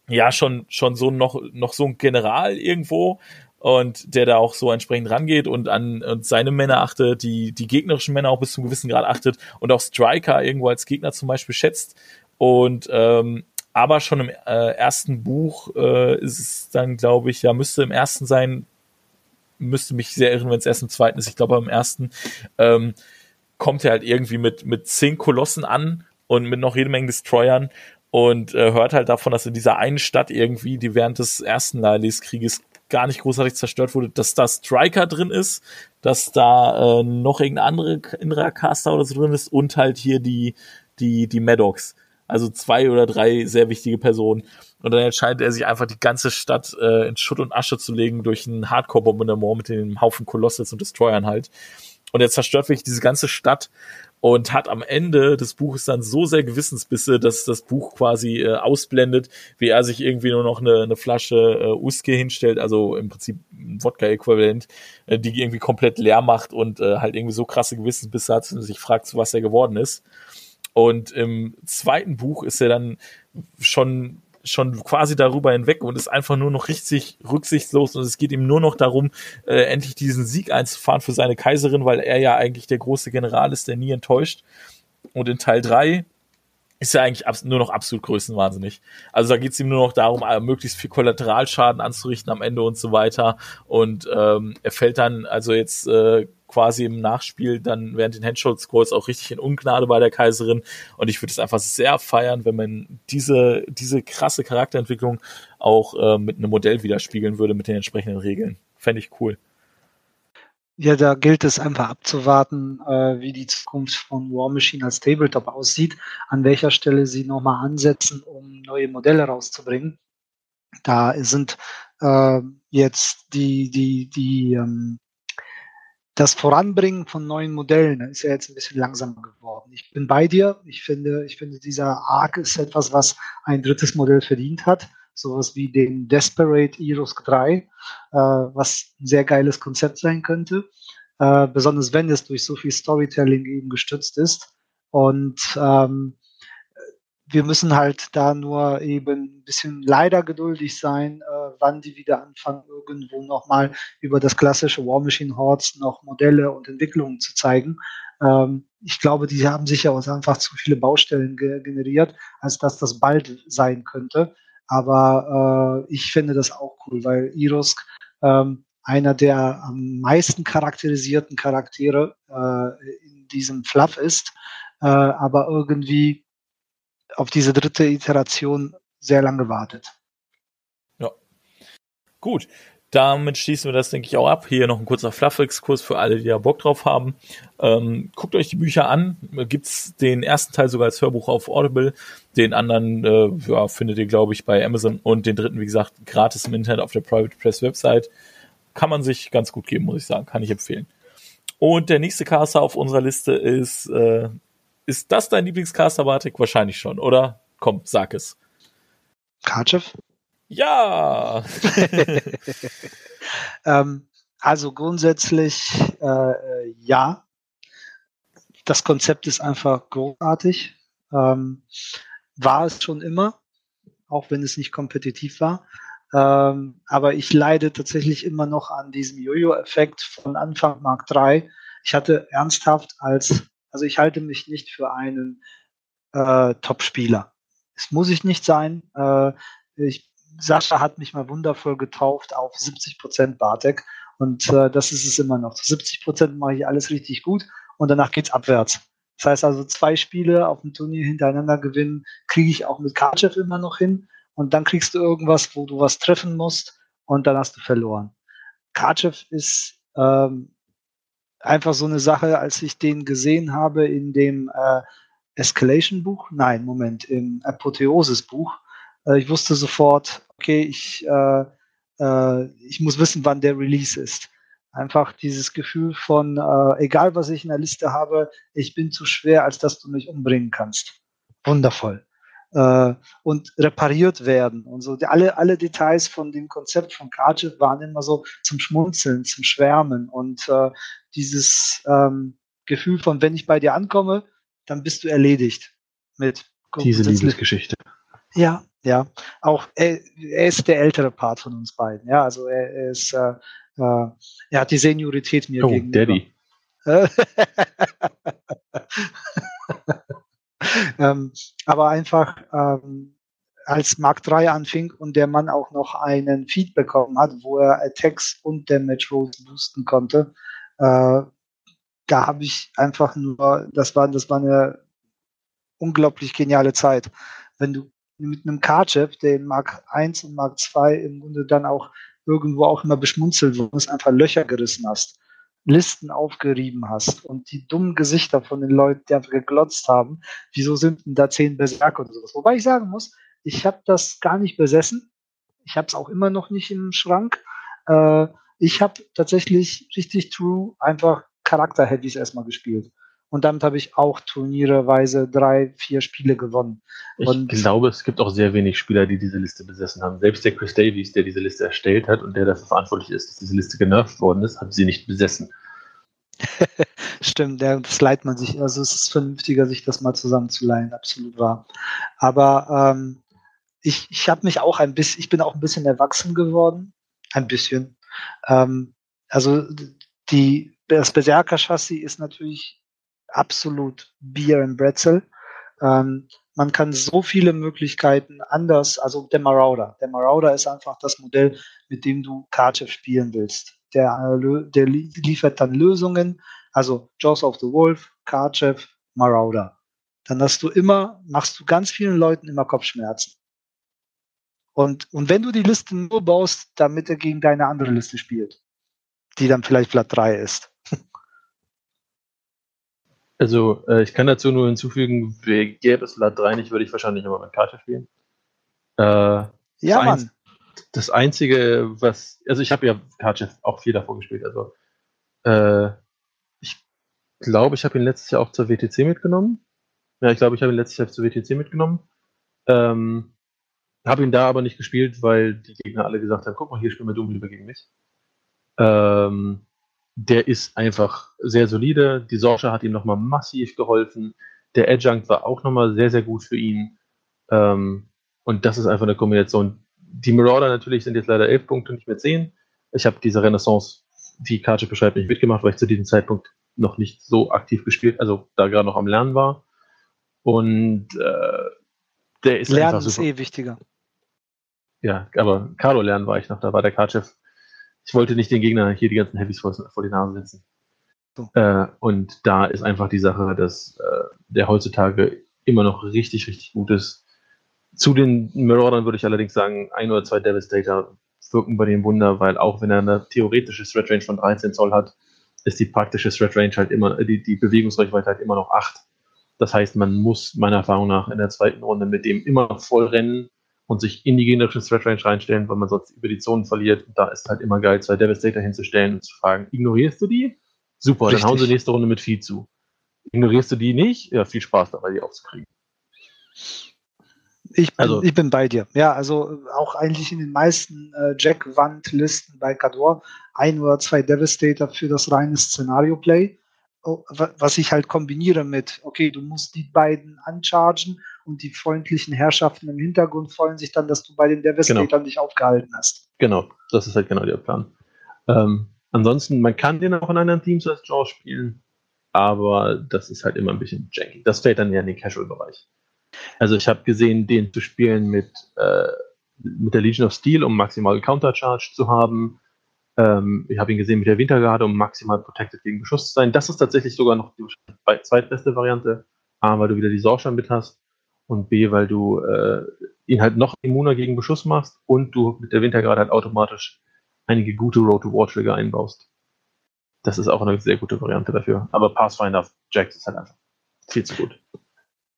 ja, schon, schon so noch, noch so ein General irgendwo und der da auch so entsprechend rangeht und an und seine Männer achtet, die, die gegnerischen Männer auch bis zum gewissen Grad achtet und auch Striker irgendwo als Gegner zum Beispiel schätzt. Und ähm, aber schon im äh, ersten Buch äh, ist es dann, glaube ich, ja, müsste im ersten sein, müsste mich sehr irren, wenn es erst im zweiten ist. Ich glaube, im ersten ähm, kommt er halt irgendwie mit, mit zehn Kolossen an und mit noch jede Menge Destroyern und äh, hört halt davon, dass in dieser einen Stadt irgendwie, die während des ersten Lalies-Krieges gar nicht großartig zerstört wurde, dass da Striker drin ist, dass da äh, noch irgendein andere innerer Caster oder so drin ist und halt hier die, die, die Maddox. Also zwei oder drei sehr wichtige Personen. Und dann entscheidet er sich einfach, die ganze Stadt äh, in Schutt und Asche zu legen durch ein Hardcore-Bombardement mit dem Haufen Kolosses und Destroyern halt. Und er zerstört wirklich diese ganze Stadt und hat am Ende des Buches dann so sehr Gewissensbisse, dass das Buch quasi äh, ausblendet, wie er sich irgendwie nur noch eine, eine Flasche äh, Uske hinstellt, also im Prinzip Wodka-Äquivalent, äh, die irgendwie komplett leer macht und äh, halt irgendwie so krasse Gewissensbisse hat und sich fragt, was er geworden ist. Und im zweiten Buch ist er dann schon schon quasi darüber hinweg und ist einfach nur noch richtig rücksichtslos und es geht ihm nur noch darum, äh, endlich diesen Sieg einzufahren für seine Kaiserin, weil er ja eigentlich der große General ist, der nie enttäuscht. Und in Teil drei ist er eigentlich nur noch absolut größenwahnsinnig. Also da geht es ihm nur noch darum, äh, möglichst viel Kollateralschaden anzurichten am Ende und so weiter. Und ähm, er fällt dann also jetzt äh, quasi im Nachspiel dann während den Handshot Scrolls auch richtig in Ungnade bei der Kaiserin. Und ich würde es einfach sehr feiern, wenn man diese, diese krasse Charakterentwicklung auch äh, mit einem Modell widerspiegeln würde mit den entsprechenden Regeln. Fände ich cool. Ja, da gilt es einfach abzuwarten, äh, wie die Zukunft von War Machine als Tabletop aussieht, an welcher Stelle sie nochmal ansetzen, um neue Modelle rauszubringen. Da sind äh, jetzt die, die, die, ähm, das Voranbringen von neuen Modellen ist ja jetzt ein bisschen langsamer geworden. Ich bin bei dir. Ich finde, ich finde, dieser Arc ist etwas, was ein drittes Modell verdient hat sowas wie den Desperate Eros 3, äh, was ein sehr geiles Konzept sein könnte, äh, besonders wenn es durch so viel Storytelling eben gestützt ist. Und ähm, wir müssen halt da nur eben ein bisschen leider geduldig sein, äh, wann die wieder anfangen, irgendwo nochmal über das klassische War Machine Hordes noch Modelle und Entwicklungen zu zeigen. Ähm, ich glaube, die haben sicher auch einfach zu viele Baustellen ge generiert, als dass das bald sein könnte. Aber äh, ich finde das auch cool, weil Irusk ähm, einer der am meisten charakterisierten Charaktere äh, in diesem Fluff ist, äh, aber irgendwie auf diese dritte Iteration sehr lange wartet. Ja. Gut damit schließen wir das, denke ich, auch ab. Hier noch ein kurzer Fluff-Exkurs für alle, die da Bock drauf haben. Ähm, guckt euch die Bücher an. Gibt's den ersten Teil sogar als Hörbuch auf Audible. Den anderen äh, ja, findet ihr, glaube ich, bei Amazon. Und den dritten, wie gesagt, gratis im Internet auf der Private Press Website. Kann man sich ganz gut geben, muss ich sagen. Kann ich empfehlen. Und der nächste Caster auf unserer Liste ist, äh, ist das dein Lieblingscaster, Bartik? Wahrscheinlich schon, oder? Komm, sag es. Karchev? Ja! ähm, also grundsätzlich äh, ja. Das Konzept ist einfach großartig. Ähm, war es schon immer, auch wenn es nicht kompetitiv war. Ähm, aber ich leide tatsächlich immer noch an diesem Jojo-Effekt von Anfang Mark 3. Ich hatte ernsthaft als, also ich halte mich nicht für einen äh, Top-Spieler. Es muss ich nicht sein. Äh, ich Sascha hat mich mal wundervoll getauft auf 70 Prozent Bartek und äh, das ist es immer noch. 70 Prozent mache ich alles richtig gut und danach geht's abwärts. Das heißt also zwei Spiele auf dem Turnier hintereinander gewinnen, kriege ich auch mit Karchev immer noch hin und dann kriegst du irgendwas, wo du was treffen musst und dann hast du verloren. Karchev ist ähm, einfach so eine Sache, als ich den gesehen habe in dem äh, Escalation-Buch, nein, Moment, im Apotheosis-Buch, äh, ich wusste sofort, okay, ich, äh, äh, ich muss wissen, wann der Release ist. Einfach dieses Gefühl von, äh, egal was ich in der Liste habe, ich bin zu schwer, als dass du mich umbringen kannst. Wundervoll. Äh, und repariert werden und so. Alle, alle Details von dem Konzept von Cardiff waren immer so zum Schmunzeln, zum Schwärmen und dieses ähm, Gefühl von, wenn ich bei dir ankomme, dann bist du erledigt mit diese Liebesgeschichte. Ja, ja. Auch er, er, ist der ältere Part von uns beiden. Ja, also er, er ist, äh, äh, er hat die Seniorität mir oh, gegenüber. Daddy. ähm, aber einfach ähm, als Mark 3 anfing und der Mann auch noch einen Feed bekommen hat, wo er Attacks und Damage Rolls boosten konnte, äh, da habe ich einfach nur, das war, das war eine unglaublich geniale Zeit. Wenn du mit einem Cardchef, der in Mark 1 und Mark 2 im Grunde dann auch irgendwo auch immer beschmunzelt wurde, einfach Löcher gerissen hast, Listen aufgerieben hast und die dummen Gesichter von den Leuten, die einfach geglotzt haben, wieso sind denn da zehn Berserker oder sowas? Wobei ich sagen muss, ich habe das gar nicht besessen. Ich habe es auch immer noch nicht im Schrank. Äh, ich habe tatsächlich richtig true einfach Charakter-Heavies erstmal gespielt. Und damit habe ich auch turnierweise drei, vier Spiele gewonnen. Und ich glaube, es gibt auch sehr wenig Spieler, die diese Liste besessen haben. Selbst der Chris Davies, der diese Liste erstellt hat und der dafür verantwortlich ist, dass diese Liste genervt worden ist, hat sie nicht besessen. Stimmt, das leiht man sich. Also es ist vernünftiger, sich das mal zusammenzuleihen, absolut wahr. Aber ähm, ich, ich habe mich auch ein bisschen, ich bin auch ein bisschen erwachsen geworden. Ein bisschen. Ähm, also die, das Berserker-Chassis ist natürlich absolut Bier and Bretzel. Ähm, man kann so viele Möglichkeiten anders, also der Marauder. Der Marauder ist einfach das Modell, mit dem du Karte spielen willst. Der, äh, der liefert dann Lösungen, also Jaws of the Wolf, Karchev, Marauder. Dann hast du immer, machst du ganz vielen Leuten immer Kopfschmerzen. Und, und wenn du die Liste nur baust, damit er gegen deine andere Liste spielt, die dann vielleicht Blatt 3 ist. Also, äh, ich kann dazu nur hinzufügen, gäbe es Blatt 3 nicht, würde ich wahrscheinlich immer mit Karte spielen. Äh, ja, das Mann. Das Einzige, was, also ich habe ja Cardchef auch viel davor gespielt, also äh, ich glaube, ich habe ihn letztes Jahr auch zur WTC mitgenommen. Ja, ich glaube, ich habe ihn letztes Jahr zur WTC mitgenommen. Ähm, habe ihn da aber nicht gespielt, weil die Gegner alle gesagt haben, guck mal, hier spielen wir dumm lieber gegen mich. Ähm, der ist einfach sehr solide. Die Sorge hat ihm nochmal massiv geholfen. Der Adjunct war auch nochmal sehr, sehr gut für ihn. Ähm, und das ist einfach eine Kombination. Die Marauder natürlich sind jetzt leider elf Punkte, nicht mehr zehn. Ich habe diese Renaissance, die Karte beschreibt, nicht mitgemacht, weil ich zu diesem Zeitpunkt noch nicht so aktiv gespielt, also da gerade noch am Lernen war. Und äh, der ist Lernen einfach ist super. eh wichtiger. Ja, aber Carlo lernen war ich noch, da war der Cardchef. Ich wollte nicht den Gegner hier die ganzen Heavys vor, vor die Nase setzen. So. Äh, und da ist einfach die Sache, dass äh, der heutzutage immer noch richtig, richtig gut ist. Zu den Maraudern würde ich allerdings sagen, ein oder zwei Devastator wirken bei dem Wunder, weil auch wenn er eine theoretische Threat Range von 13 Zoll hat, ist die praktische Threat Range halt immer, die, die Bewegungsreichweite halt immer noch 8. Das heißt, man muss meiner Erfahrung nach in der zweiten Runde mit dem immer voll rennen und sich in die gegnerische Threat Range reinstellen, weil man sonst über die Zonen verliert. Und da ist halt immer geil, zwei Devastator hinzustellen und zu fragen, ignorierst du die? Super, Richtig. dann hauen sie nächste Runde mit Vieh zu. Ignorierst du die nicht? Ja, viel Spaß dabei, die aufzukriegen. Ich bin, Also- ich bin bei dir. Ja, also auch eigentlich in den meisten äh, Jack-Wand-Listen bei Cador ein oder zwei Devastator für das reine Szenario-Play. Oh, wa- Was ich halt kombiniere mit, okay, du musst die beiden anchargen und die freundlichen Herrschaften im Hintergrund freuen sich dann, dass du bei den Devastator dich aufgehalten hast. Genau, das ist halt genau der Plan. Ähm, ansonsten, man kann den auch in anderen Teams als Jaw spielen, aber das ist halt immer ein bisschen janky. Das fällt dann ja in den Casual-Bereich. Also ich habe gesehen, den zu spielen mit, äh, mit der Legion of Steel, um maximal Countercharge zu haben. Ähm, ich habe ihn gesehen mit der Wintergarde, um maximal protected gegen Beschuss zu sein. Das ist tatsächlich sogar noch die zweitbeste Variante. A, weil du wieder die Sorge mit hast und B, weil du äh, ihn halt noch immuner gegen Beschuss machst und du mit der Wintergarde halt automatisch einige gute Road to War Trigger einbaust. Das ist auch eine sehr gute Variante dafür. Aber Pathfinder Jax ist halt einfach viel zu gut.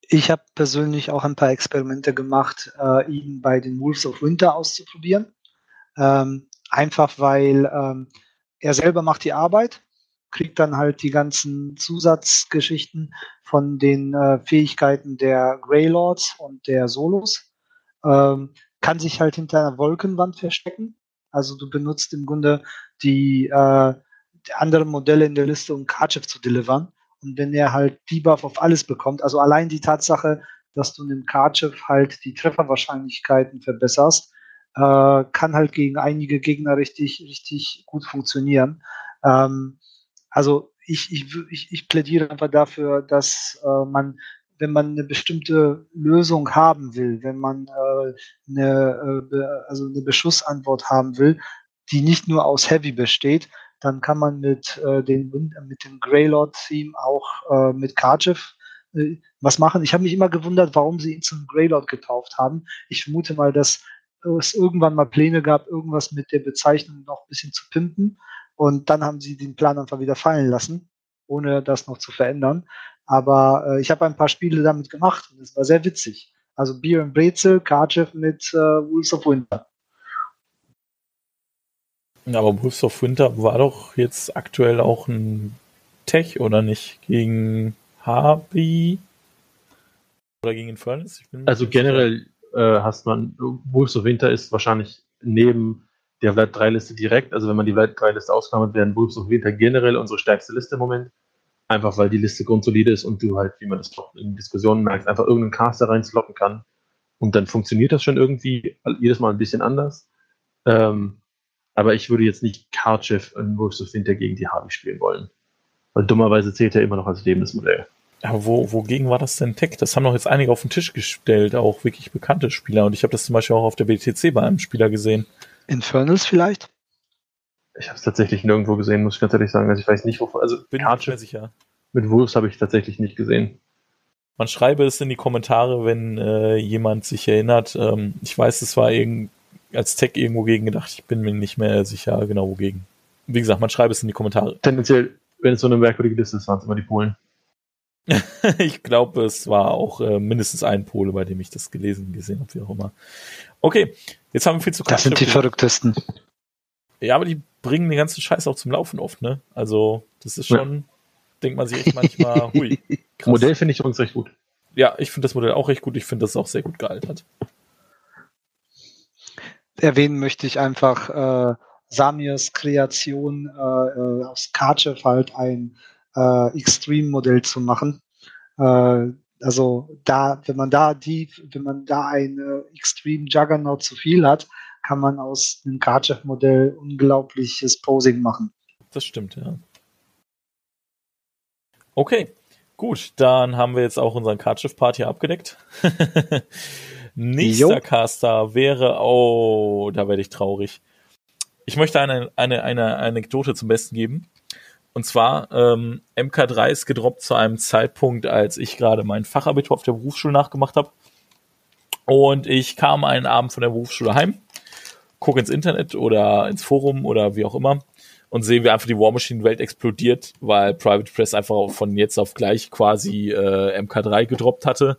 Ich habe persönlich auch ein paar Experimente gemacht, äh, ihn bei den Wolves of Winter auszuprobieren. Ähm, einfach weil ähm, er selber macht die Arbeit, kriegt dann halt die ganzen Zusatzgeschichten von den äh, Fähigkeiten der Greylords und der Solos. Ähm, kann sich halt hinter einer Wolkenwand verstecken. Also du benutzt im Grunde die, äh, die anderen Modelle in der Liste, um Karchev zu delivern. Und wenn er halt Debuff auf alles bekommt, also allein die Tatsache, dass du in dem Karchev halt die Trefferwahrscheinlichkeiten verbesserst, äh, kann halt gegen einige Gegner richtig, richtig gut funktionieren. Ähm, also ich, ich, ich, ich plädiere einfach dafür, dass äh, man, wenn man eine bestimmte Lösung haben will, wenn man äh, eine, äh, also eine Beschussantwort haben will, die nicht nur aus Heavy besteht, dann kann man mit, äh, den, mit dem Greylord-Theme auch äh, mit Karchev äh, was machen. Ich habe mich immer gewundert, warum sie ihn zum Greylord getauft haben. Ich vermute mal, dass es irgendwann mal Pläne gab, irgendwas mit der Bezeichnung noch ein bisschen zu pimpen. Und dann haben sie den Plan einfach wieder fallen lassen, ohne das noch zu verändern. Aber äh, ich habe ein paar Spiele damit gemacht und es war sehr witzig. Also Beer and Brezel, Karchev mit äh, Wolves of Winter. Aber Wolves of Winter war doch jetzt aktuell auch ein Tech, oder nicht? Gegen Harvey oder gegen Furnace? Ich bin mir Also generell äh, hast man, Wolves of Winter ist wahrscheinlich neben der Vlad 3 Liste direkt, also wenn man die Vlad 3 Liste ausklammert, werden Wolves of Winter generell unsere stärkste Liste im Moment. Einfach weil die Liste grundsolide ist und du halt, wie man das doch in Diskussionen merkt, einfach irgendeinen Caster reinslocken kann. Und dann funktioniert das schon irgendwie jedes Mal ein bisschen anders. Ähm, aber ich würde jetzt nicht Karchev in Wolves of Winter gegen die Harvey spielen wollen. Weil dummerweise zählt er immer noch als lebendes Modell. Aber wo, wogegen war das denn Tech? Das haben doch jetzt einige auf den Tisch gestellt, auch wirklich bekannte Spieler. Und ich habe das zum Beispiel auch auf der BTC bei einem Spieler gesehen. Infernals vielleicht? Ich habe es tatsächlich nirgendwo gesehen, muss ich ganz ehrlich sagen. Also ich weiß nicht, wovon. Also Bin mir nicht Karchev mehr sicher. mit Wolves habe ich tatsächlich nicht gesehen. Man schreibe es in die Kommentare, wenn äh, jemand sich erinnert. Ähm, ich weiß, es war irgend, als Tech irgendwo gegen gedacht. Ich bin mir nicht mehr sicher, genau wogegen. wie gesagt, man schreibe es in die Kommentare. Tendenziell, wenn es so eine merkwürdige Liste ist, waren es immer die Polen. ich glaube, es war auch äh, mindestens ein Pole, bei dem ich das gelesen, gesehen habe, wie auch immer. Okay, jetzt haben wir viel zu Das sind die Verrücktesten. Ja, aber die bringen den ganzen Scheiß auch zum Laufen oft, ne? Also, das ist schon, ja. denkt man sich echt manchmal, hui. Krass. Modell finde ich übrigens recht gut. Ja, ich finde das Modell auch recht gut. Ich finde das auch sehr gut gealtert. Erwähnen möchte ich einfach äh, Samirs Kreation äh, äh aus Karchev halt ein äh, Extreme-Modell zu machen. Äh, also da, wenn man da die, wenn man da ein äh, Extreme Juggernaut zu viel hat, kann man aus einem Karchev-Modell unglaubliches Posing machen. Das stimmt, ja. Okay, gut, dann haben wir jetzt auch unseren Karchev-Part hier abgedeckt. Nächster jo. Caster wäre, oh, da werde ich traurig. Ich möchte eine, eine, eine Anekdote zum Besten geben. Und zwar, ähm, MK3 ist gedroppt zu einem Zeitpunkt, als ich gerade mein Fachabitur auf der Berufsschule nachgemacht habe. Und ich kam einen Abend von der Berufsschule heim, gucke ins Internet oder ins Forum oder wie auch immer und sehe, wie einfach die War Machine Welt explodiert, weil Private Press einfach von jetzt auf gleich quasi äh, MK3 gedroppt hatte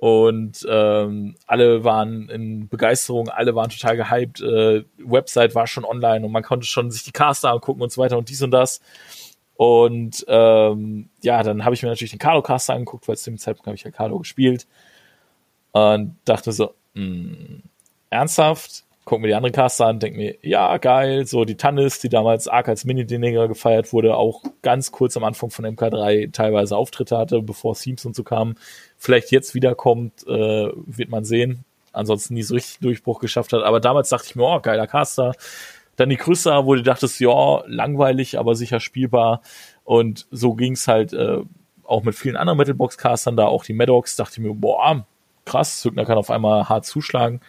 und ähm, alle waren in Begeisterung, alle waren total gehypt. Äh, Website war schon online und man konnte schon sich die Caster angucken und so weiter und dies und das. Und ähm, ja, dann habe ich mir natürlich den Carlo Caster angeguckt, weil zu dem Zeitpunkt habe ich ja Carlo gespielt und dachte so, mh, hm, ernsthaft? Gucke mir die andere Caster an, denke mir, ja, geil, so die Tannis, die damals arg als Mini-Dinger gefeiert wurde, auch ganz kurz am Anfang von MK3 teilweise Auftritte hatte, bevor Themes und so kamen. Vielleicht jetzt wiederkommt, äh, wird man sehen. Ansonsten nie so richtig Durchbruch geschafft hat. Aber damals dachte ich mir, oh, geiler Caster. Dann die Krüster, wo du dachtest, ja, langweilig, aber sicher spielbar. Und so ging's halt äh, auch mit vielen anderen Metalbox-Castern da, auch die Maddox, dachte ich mir, boah, krass, Zückner kann auf einmal hart zuschlagen.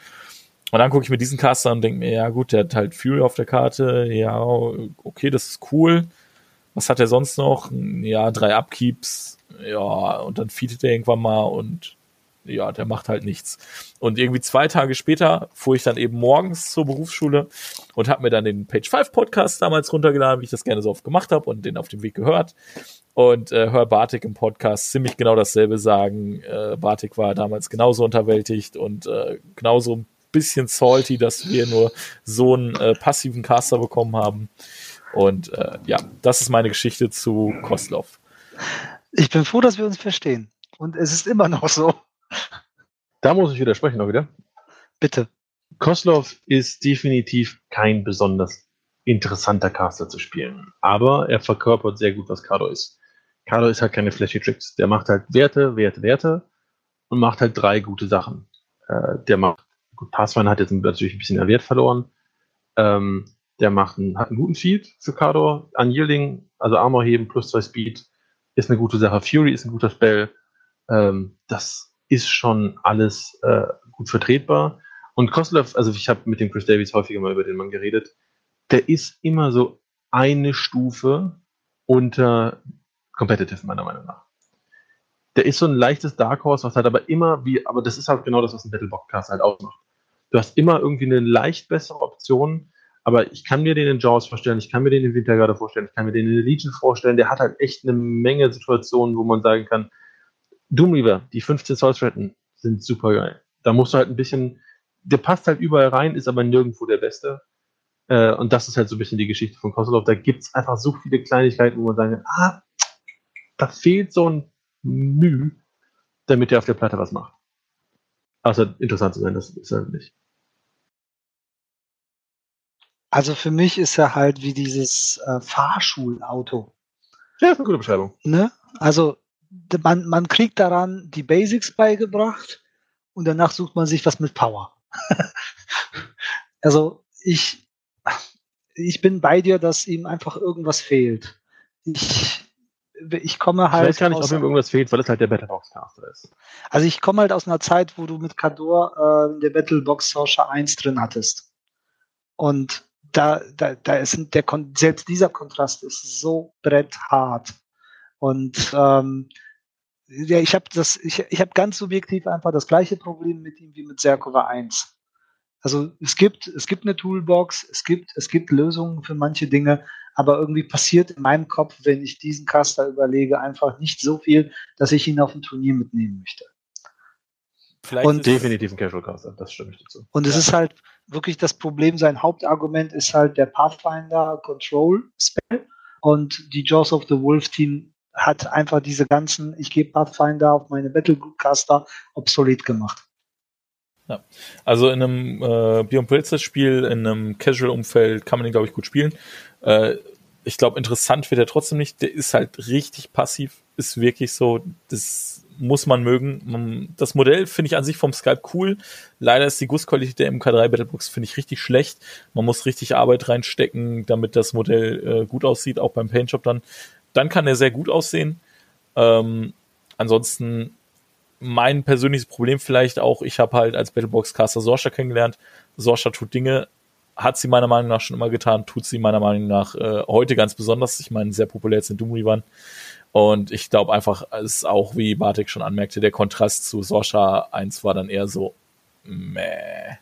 Und dann gucke ich mir diesen Cast an und denke mir, ja gut, der hat halt Fury auf der Karte, ja, okay, das ist cool. Was hat er sonst noch? Ja, drei Upkeeps, ja, und dann feedet er irgendwann mal und ja, der macht halt nichts. Und irgendwie zwei Tage später fuhr ich dann eben morgens zur Berufsschule und habe mir dann den Page 5 Podcast damals runtergeladen, wie ich das gerne so oft gemacht habe und den auf dem Weg gehört. Und äh, hör Bartik im Podcast ziemlich genau dasselbe sagen. Äh, Bartik war damals genauso unterwältigt und äh, genauso bisschen salty, dass wir nur so einen äh, passiven Caster bekommen haben. Und äh, ja, das ist meine Geschichte zu Kostlov. Ich bin froh, dass wir uns verstehen. Und es ist immer noch so. Da muss ich widersprechen noch wieder. Bitte. Koslov ist definitiv kein besonders interessanter Caster zu spielen. Aber er verkörpert sehr gut, was Kado ist. Kado ist halt keine flashy Tricks. Der macht halt Werte, Werte, Werte und macht halt drei gute Sachen. Äh, der macht Gut, hat jetzt natürlich ein bisschen an Wert verloren. Ähm, der macht einen, hat einen guten Field für Kador. Unyielding, also Armor heben plus zwei Speed, ist eine gute Sache. Fury ist ein guter Spell. Ähm, das ist schon alles äh, gut vertretbar. Und Koslev, also ich habe mit dem Chris Davies häufiger mal über den Mann geredet, der ist immer so eine Stufe unter Competitive, meiner Meinung nach der ist so ein leichtes Dark Horse, was halt aber immer wie, aber das ist halt genau das, was ein Battlebox-Cast halt ausmacht. Du hast immer irgendwie eine leicht bessere Option, aber ich kann mir den in Jaws vorstellen, ich kann mir den in Wintergarde vorstellen, ich kann mir den in der Legion vorstellen, der hat halt echt eine Menge Situationen, wo man sagen kann, Doomreaver, die 15 Souls retten, sind super geil. Da musst du halt ein bisschen, der passt halt überall rein, ist aber nirgendwo der Beste. Äh, und das ist halt so ein bisschen die Geschichte von Kosolov. Da gibt es einfach so viele Kleinigkeiten, wo man sagen kann, ah, da fehlt so ein Mühe, damit er auf der Platte was macht. Außer interessant zu sein, das ist er nicht. Also für mich ist er halt wie dieses äh, Fahrschulauto. Ja, ist eine gute Beschreibung. Ne? Also man, man kriegt daran die Basics beigebracht und danach sucht man sich was mit Power. also ich, ich bin bei dir, dass ihm einfach irgendwas fehlt. Ich ich komme halt. Ich weiß gar nicht, ob ihm irgendwas fehlt, weil es halt der Battlebox-Caster ist. Also ich komme halt aus einer Zeit, wo du mit Kador äh, der Battlebox Sorsha 1 drin hattest. Und da, da, da ist der selbst dieser Kontrast ist so bretthart. Und ähm, ja, ich habe das, ich, ich habe ganz subjektiv einfach das gleiche Problem mit ihm wie mit Serkova 1. Also es gibt, es gibt eine Toolbox, es gibt, es gibt Lösungen für manche Dinge, aber irgendwie passiert in meinem Kopf, wenn ich diesen Caster überlege, einfach nicht so viel, dass ich ihn auf ein Turnier mitnehmen möchte. Vielleicht und definitiv ein Casual Caster, das stimme ich dazu. Und es ist halt wirklich das Problem, sein Hauptargument ist halt der Pathfinder Control Spell und die Jaws of the Wolf Team hat einfach diese ganzen, ich gebe Pathfinder auf meine Battlecaster obsolet gemacht. Ja. Also in einem äh, Beyond Princess Spiel, in einem Casual-Umfeld kann man den, glaube ich, gut spielen. Äh, ich glaube, interessant wird er trotzdem nicht. Der ist halt richtig passiv, ist wirklich so, das muss man mögen. Das Modell finde ich an sich vom Skype cool. Leider ist die Gussqualität der MK3 Battlebox, finde ich, richtig schlecht. Man muss richtig Arbeit reinstecken, damit das Modell äh, gut aussieht, auch beim Paintjob dann. Dann kann er sehr gut aussehen. Ähm, ansonsten mein persönliches Problem vielleicht auch, ich habe halt als Battlebox-Caster Sorsha kennengelernt. Sorsha tut Dinge, hat sie meiner Meinung nach schon immer getan, tut sie meiner Meinung nach äh, heute ganz besonders. Ich meine, sehr populär Doom Revan. Und ich glaube einfach, es ist auch, wie Bartek schon anmerkte, der Kontrast zu Sorsha 1 war dann eher so, meh.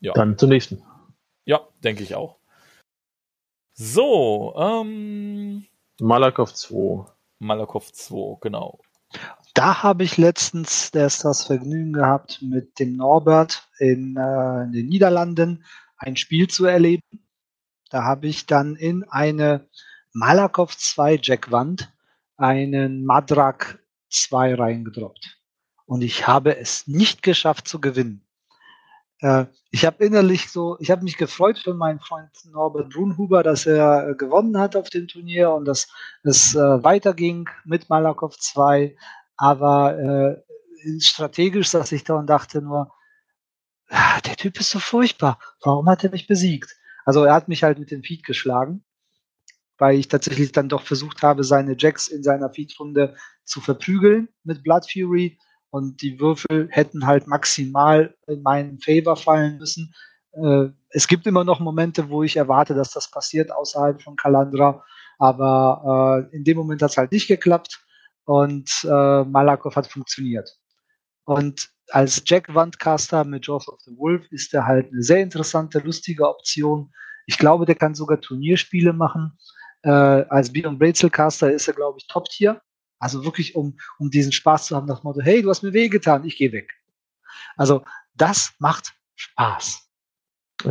Ja. Dann zum nächsten. Ja, denke ich auch. So, ähm. Malakow 2. Malakow 2, genau. Da habe ich letztens erst das Vergnügen gehabt, mit dem Norbert in, äh, in den Niederlanden ein Spiel zu erleben. Da habe ich dann in eine Malakow 2 Jack Wand einen Madrak 2 reingedroppt. Und ich habe es nicht geschafft zu gewinnen. Äh, ich habe innerlich so, ich habe mich gefreut für meinen Freund Norbert Brunhuber, dass er äh, gewonnen hat auf dem Turnier und dass es äh, weiterging mit Malakow 2. Aber äh, strategisch saß ich da und dachte nur, ah, der Typ ist so furchtbar. Warum hat er mich besiegt? Also er hat mich halt mit dem Feed geschlagen weil ich tatsächlich dann doch versucht habe, seine Jacks in seiner Feedrunde zu verprügeln mit Blood Fury und die Würfel hätten halt maximal in meinen Favor fallen müssen. Äh, es gibt immer noch Momente, wo ich erwarte, dass das passiert außerhalb von Kalandra, aber äh, in dem Moment hat es halt nicht geklappt und äh, Malakow hat funktioniert. Und als Jack Wandcaster mit Jaws of the Wolf ist er halt eine sehr interessante, lustige Option. Ich glaube, der kann sogar Turnierspiele machen. Äh, als Beyond Caster ist er, glaube ich, Top-Tier. Also wirklich, um, um diesen Spaß zu haben, das Motto, hey, du hast mir wehgetan, ich gehe weg. Also das macht Spaß.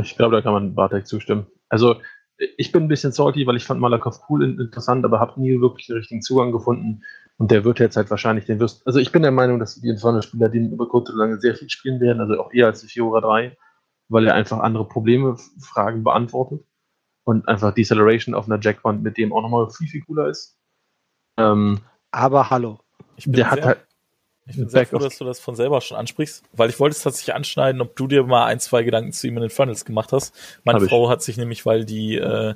Ich glaube, da kann man Bartek zustimmen. Also ich bin ein bisschen salty, weil ich fand Malakoff cool und interessant, aber habe nie wirklich den richtigen Zugang gefunden. Und der wird jetzt halt wahrscheinlich den wirst. Also ich bin der Meinung, dass die Inferno-Spieler den über kurz oder lange sehr viel spielen werden, also auch eher als die Fiora 3, weil er einfach andere Probleme, Fragen beantwortet und einfach Deceleration auf einer Jackwand mit dem auch nochmal viel, viel cooler ist. Ähm, aber hallo. Ich bin der sehr, hat halt ich bin sehr froh, dass du das von selber schon ansprichst, weil ich wollte es tatsächlich anschneiden, ob du dir mal ein, zwei Gedanken zu ihm in den Funnels gemacht hast. Meine Hab Frau ich. hat sich nämlich, weil die, äh,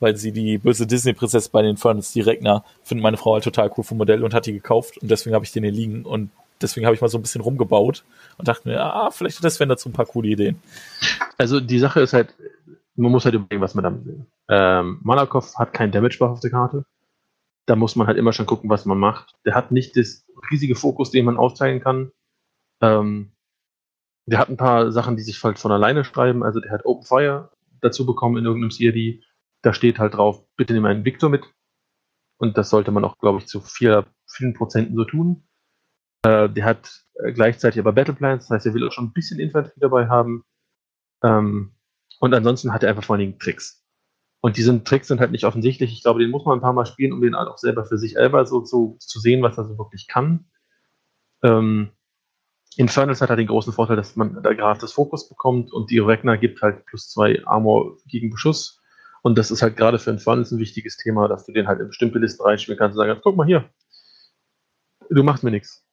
weil sie die böse Disney-Prinzessin bei den Funnels, die Regner, findet meine Frau halt total cool vom Modell und hat die gekauft und deswegen habe ich den hier liegen und deswegen habe ich mal so ein bisschen rumgebaut und dachte mir, ah, vielleicht das wären dazu ein paar coole Ideen. Also die Sache ist halt, man muss halt überlegen, was man damit will. Ähm, Malakoff hat keinen Damage-Buff auf der Karte. Da muss man halt immer schon gucken, was man macht. Der hat nicht das riesige Fokus, den man aufteilen kann. Ähm, der hat ein paar Sachen, die sich halt von alleine schreiben. Also der hat Open Fire dazu bekommen in irgendeinem CRD. Da steht halt drauf, bitte nimm einen Victor mit. Und das sollte man auch, glaube ich, zu vier, vielen Prozenten so tun. Äh, der hat äh, gleichzeitig aber Battle Plans, das heißt, er will auch schon ein bisschen Infanterie dabei haben. Ähm, und ansonsten hat er einfach vor allen Dingen Tricks. Und diese Tricks sind halt nicht offensichtlich. Ich glaube, den muss man ein paar Mal spielen, um den auch selber für sich selber so, so zu sehen, was er so wirklich kann. Ähm, Infernals hat halt den großen Vorteil, dass man da gerade das Fokus bekommt und die Regner gibt halt plus zwei Armor gegen Beschuss. Und das ist halt gerade für Infernals ein wichtiges Thema, dass du den halt in bestimmte Listen reinspielen kannst und sagen, guck mal hier, du machst mir nichts.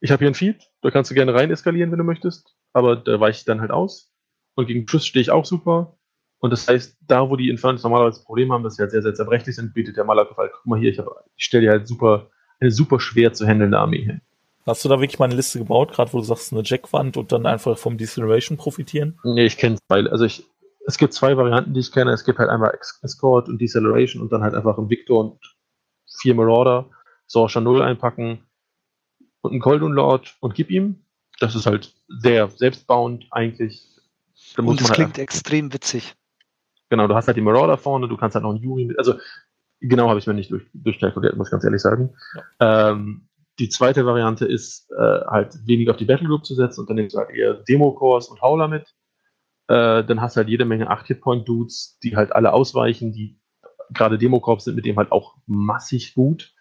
Ich habe hier ein Feed, da kannst du gerne rein eskalieren, wenn du möchtest, aber da weiche ich dann halt aus. Und gegen Schuss stehe ich auch super. Und das heißt, da wo die Infernos normalerweise Probleme haben, dass sie halt sehr, sehr zerbrechlich sind, bietet der Malakoff halt, guck mal hier, ich, ich stelle dir halt super, eine super schwer zu handelnde Armee hin. Hast du da wirklich mal eine Liste gebaut, gerade wo du sagst, eine Jackwand und dann einfach vom Deceleration profitieren? Nee, ich kenne zwei. Also ich, es gibt zwei Varianten, die ich kenne. Es gibt halt einmal Escort und Deceleration und dann halt einfach ein Victor und vier Marauder, Sorsha 0 einpacken und einen Coldun Lord und gib ihm. das ist halt sehr selbstbauend eigentlich. Da Und es halt klingt extrem witzig. Genau, du hast halt die Marauder vorne, du kannst halt noch einen Yuri mit, also genau habe ich mir nicht durch, durchkalkuliert, muss ich ganz ehrlich sagen. Ja. Ähm, die zweite Variante ist äh, halt weniger auf die Battlegroup zu setzen und dann nimmst du halt eher Demo-Cores und Howler mit. Äh, dann hast du halt jede Menge 8-Hit-Point-Dudes, die halt alle ausweichen, die gerade Demo-Corps sind mit dem halt auch massig gut.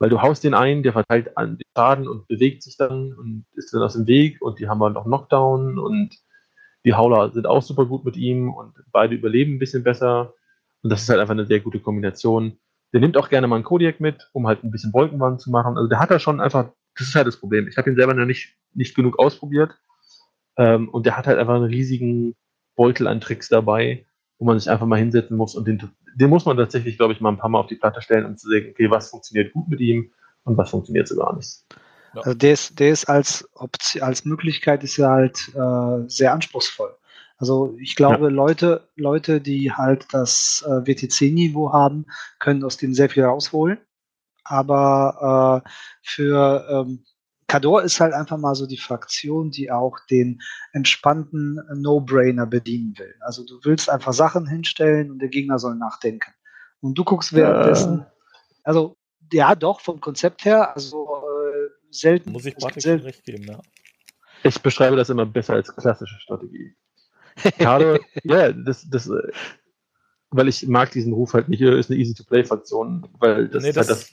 Weil du haust den ein, der verteilt an den Schaden und bewegt sich dann und ist dann aus dem Weg und die haben halt noch Knockdown und die Howler sind auch super gut mit ihm und beide überleben ein bisschen besser. Und das ist halt einfach eine sehr gute Kombination. Der nimmt auch gerne mal einen Kodiak mit, um halt ein bisschen Wolkenwand zu machen. Also der hat da schon einfach, das ist halt das Problem. Ich habe ihn selber noch nicht, nicht genug ausprobiert. Ähm, und der hat halt einfach einen riesigen Beutel an Tricks dabei, wo man sich einfach mal hinsetzen muss und den den muss man tatsächlich, glaube ich, mal ein paar Mal auf die Platte stellen, um zu sehen, okay, was funktioniert gut mit ihm und was funktioniert so gar nicht. Also der ist, der ist als, Option, als Möglichkeit ist er halt äh, sehr anspruchsvoll. Also ich glaube, ja. Leute, Leute, die halt das äh, WTC-Niveau haben, können aus dem sehr viel rausholen. Aber äh, für ähm, Cador ist halt einfach mal so die Fraktion, die auch den entspannten No-Brainer bedienen will. Also du willst einfach Sachen hinstellen und der Gegner soll nachdenken. Und du guckst währenddessen, also ja, doch, vom Konzept her, also selten. Muss ich Patrick selten, recht geben, ja. Ich beschreibe das immer besser als klassische Strategie. Cador, ja, das, das, äh, weil ich mag diesen Ruf halt nicht, ist eine Easy-to-Play-Fraktion, weil das, nee, das, halt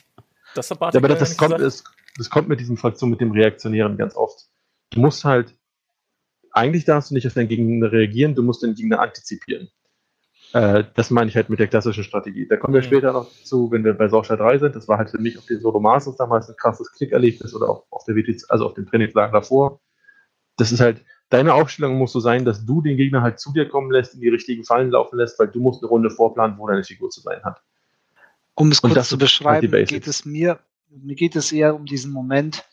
das, das, ja, aber das, das kommt, ist, das kommt mit diesem Fraktion, mit dem Reaktionieren ganz oft. Du musst halt, eigentlich darfst du nicht auf deinen Gegner reagieren, du musst den Gegner antizipieren. Äh, das meine ich halt mit der klassischen Strategie. Da kommen wir mhm. später noch zu, wenn wir bei Sorsha 3 sind. Das war halt für mich auf den Solo Masters damals ein krasses Klickerlebnis oder auch auf der WTC, also auf dem Trainingslager davor. Das ist halt, deine Aufstellung muss so sein, dass du den Gegner halt zu dir kommen lässt, in die richtigen Fallen laufen lässt, weil du musst eine Runde vorplanen, wo deine Figur zu sein hat. Um es kurz zu beschreiben, halt geht es mir mir geht es eher um diesen Moment,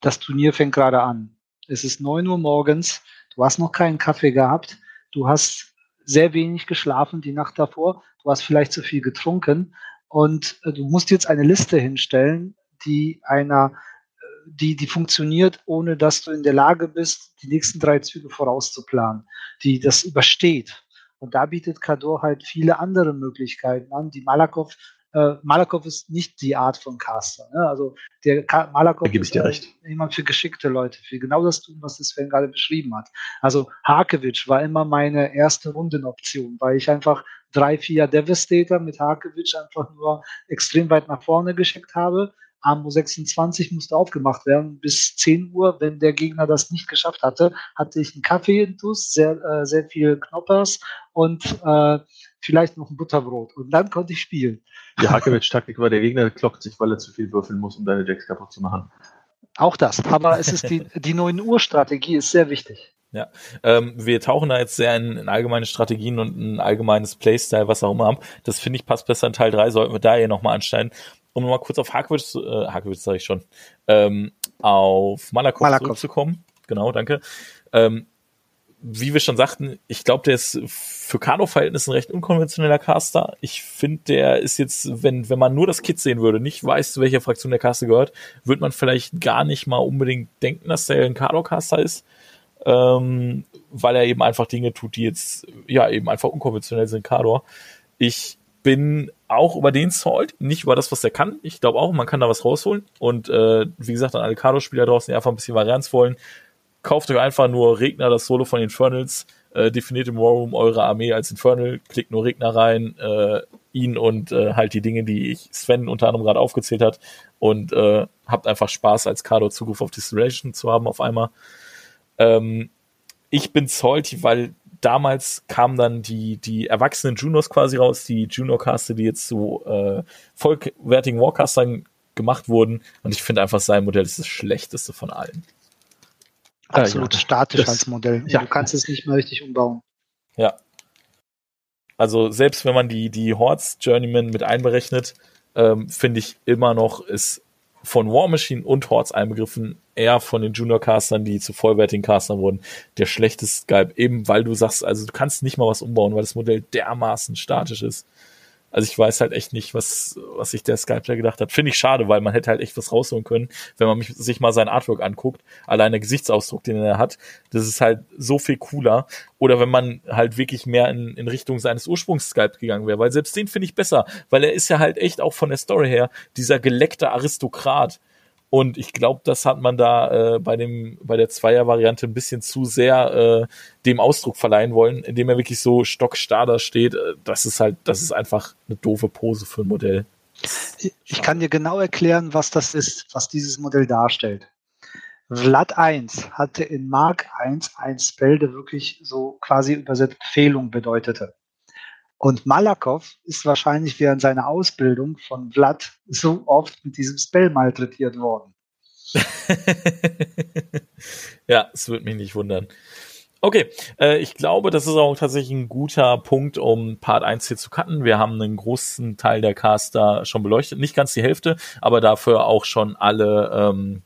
das Turnier fängt gerade an. Es ist 9 Uhr morgens, du hast noch keinen Kaffee gehabt, du hast sehr wenig geschlafen die Nacht davor, du hast vielleicht zu viel getrunken und äh, du musst jetzt eine Liste hinstellen, die einer, äh, die, die funktioniert, ohne dass du in der Lage bist, die nächsten drei Züge vorauszuplanen, die das übersteht. Und da bietet Kador halt viele andere Möglichkeiten an, die Malakoff äh, Malakoff ist nicht die Art von Caster. Ne? Also der Ka Malakoff ist äh, recht. jemand für geschickte Leute, für genau das tun, was das Sven gerade beschrieben hat. Also Hakewitsch war immer meine erste Rundenoption, weil ich einfach drei, vier Devastator mit Hakewitsch einfach nur extrem weit nach vorne geschickt habe. Amo 26 musste aufgemacht werden bis 10 Uhr. Wenn der Gegner das nicht geschafft hatte, hatte ich einen Kaffee in Tuss, sehr, äh, sehr viel Knoppers und äh, vielleicht noch ein Butterbrot. Und dann konnte ich spielen. Die Hakewitsch-Taktik war, der Gegner klockt sich, weil er zu viel würfeln muss, um deine Jacks kaputt zu machen. Auch das. Aber es ist die, die 9 Uhr Strategie ist sehr wichtig. Ja, ähm, wir tauchen da jetzt sehr in, in allgemeine Strategien und ein allgemeines Playstyle, was auch immer ab. Das finde ich passt besser in Teil 3, sollten wir da hier nochmal ansteigen. Um nochmal kurz auf Hakewitsch, äh, Hakewitsch sage ich schon, ähm, auf Malakov, Malakov zurückzukommen. Genau, danke. Ähm, wie wir schon sagten, ich glaube, der ist für Kano-Verhältnisse ein recht unkonventioneller Caster. Ich finde, der ist jetzt, wenn, wenn man nur das Kit sehen würde, nicht weiß, zu welcher Fraktion der Caster gehört, würde man vielleicht gar nicht mal unbedingt denken, dass der ein Kano-Caster ist. Ähm, weil er eben einfach Dinge tut, die jetzt, ja, eben einfach unkonventionell sind, Kador. Ich bin auch über den Salt, nicht über das, was er kann. Ich glaube auch, man kann da was rausholen. Und äh, wie gesagt, an alle Kado-Spieler draußen, die einfach ein bisschen Varianz wollen, kauft euch einfach nur Regner, das Solo von Infernals, äh, definiert im War Room eure Armee als Infernal, klickt nur Regner rein, äh, ihn und äh, halt die Dinge, die ich Sven unter anderem gerade aufgezählt hat und äh, habt einfach Spaß als Kado Zugriff auf Distillation zu haben auf einmal. Ähm, ich bin salty, weil damals kamen dann die, die erwachsenen Junos quasi raus, die Juno-Caster, die jetzt zu äh, vollwertigen Warcastern gemacht wurden. Und ich finde einfach, sein Modell ist das schlechteste von allen. Absolut ja, ja. statisch das, als Modell. Ja. Du kannst es nicht mehr richtig umbauen. Ja. Also selbst wenn man die, die Hordes Journeyman mit einberechnet, ähm, finde ich immer noch, ist von War Machine und Hordes einbegriffen eher von den Junior-Castern, die zu vollwertigen Castern wurden, der schlechteste Skype, eben weil du sagst, also du kannst nicht mal was umbauen, weil das Modell dermaßen statisch ist. Also ich weiß halt echt nicht, was, was sich der Skyplayer gedacht hat. Finde ich schade, weil man hätte halt echt was rausholen können, wenn man sich mal sein Artwork anguckt. Allein der Gesichtsausdruck, den er hat, das ist halt so viel cooler. Oder wenn man halt wirklich mehr in, in Richtung seines Ursprungs-Skype gegangen wäre, weil selbst den finde ich besser, weil er ist ja halt echt auch von der Story her dieser geleckte Aristokrat und ich glaube, das hat man da äh, bei dem bei der Zweier-Variante ein bisschen zu sehr äh, dem Ausdruck verleihen wollen, indem er wirklich so stockstarr da steht. Äh, das ist halt, das ist einfach eine doofe Pose für ein Modell. Ich kann dir genau erklären, was das ist, was dieses Modell darstellt. Vlad 1 hatte in Mark 1 ein Spell, der wirklich so quasi übersetzt Fehlung bedeutete. Und Malakow ist wahrscheinlich während seiner Ausbildung von Vlad so oft mit diesem Spell malträtiert worden. ja, es würde mich nicht wundern. Okay, äh, ich glaube, das ist auch tatsächlich ein guter Punkt, um Part 1 hier zu cutten. Wir haben einen großen Teil der Caster schon beleuchtet, nicht ganz die Hälfte, aber dafür auch schon alle ähm,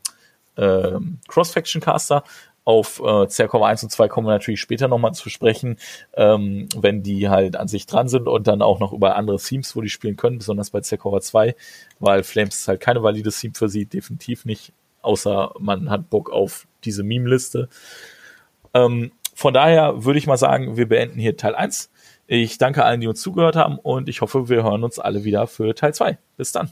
äh, Cross-Faction-Caster. Auf äh, Zerkov 1 und 2 kommen wir natürlich später nochmal zu sprechen, ähm, wenn die halt an sich dran sind und dann auch noch über andere Themes, wo die spielen können, besonders bei Zerkova 2, weil Flames ist halt keine valide Theme für sie, definitiv nicht, außer man hat Bock auf diese Meme-Liste. Ähm, von daher würde ich mal sagen, wir beenden hier Teil 1. Ich danke allen, die uns zugehört haben und ich hoffe, wir hören uns alle wieder für Teil 2. Bis dann.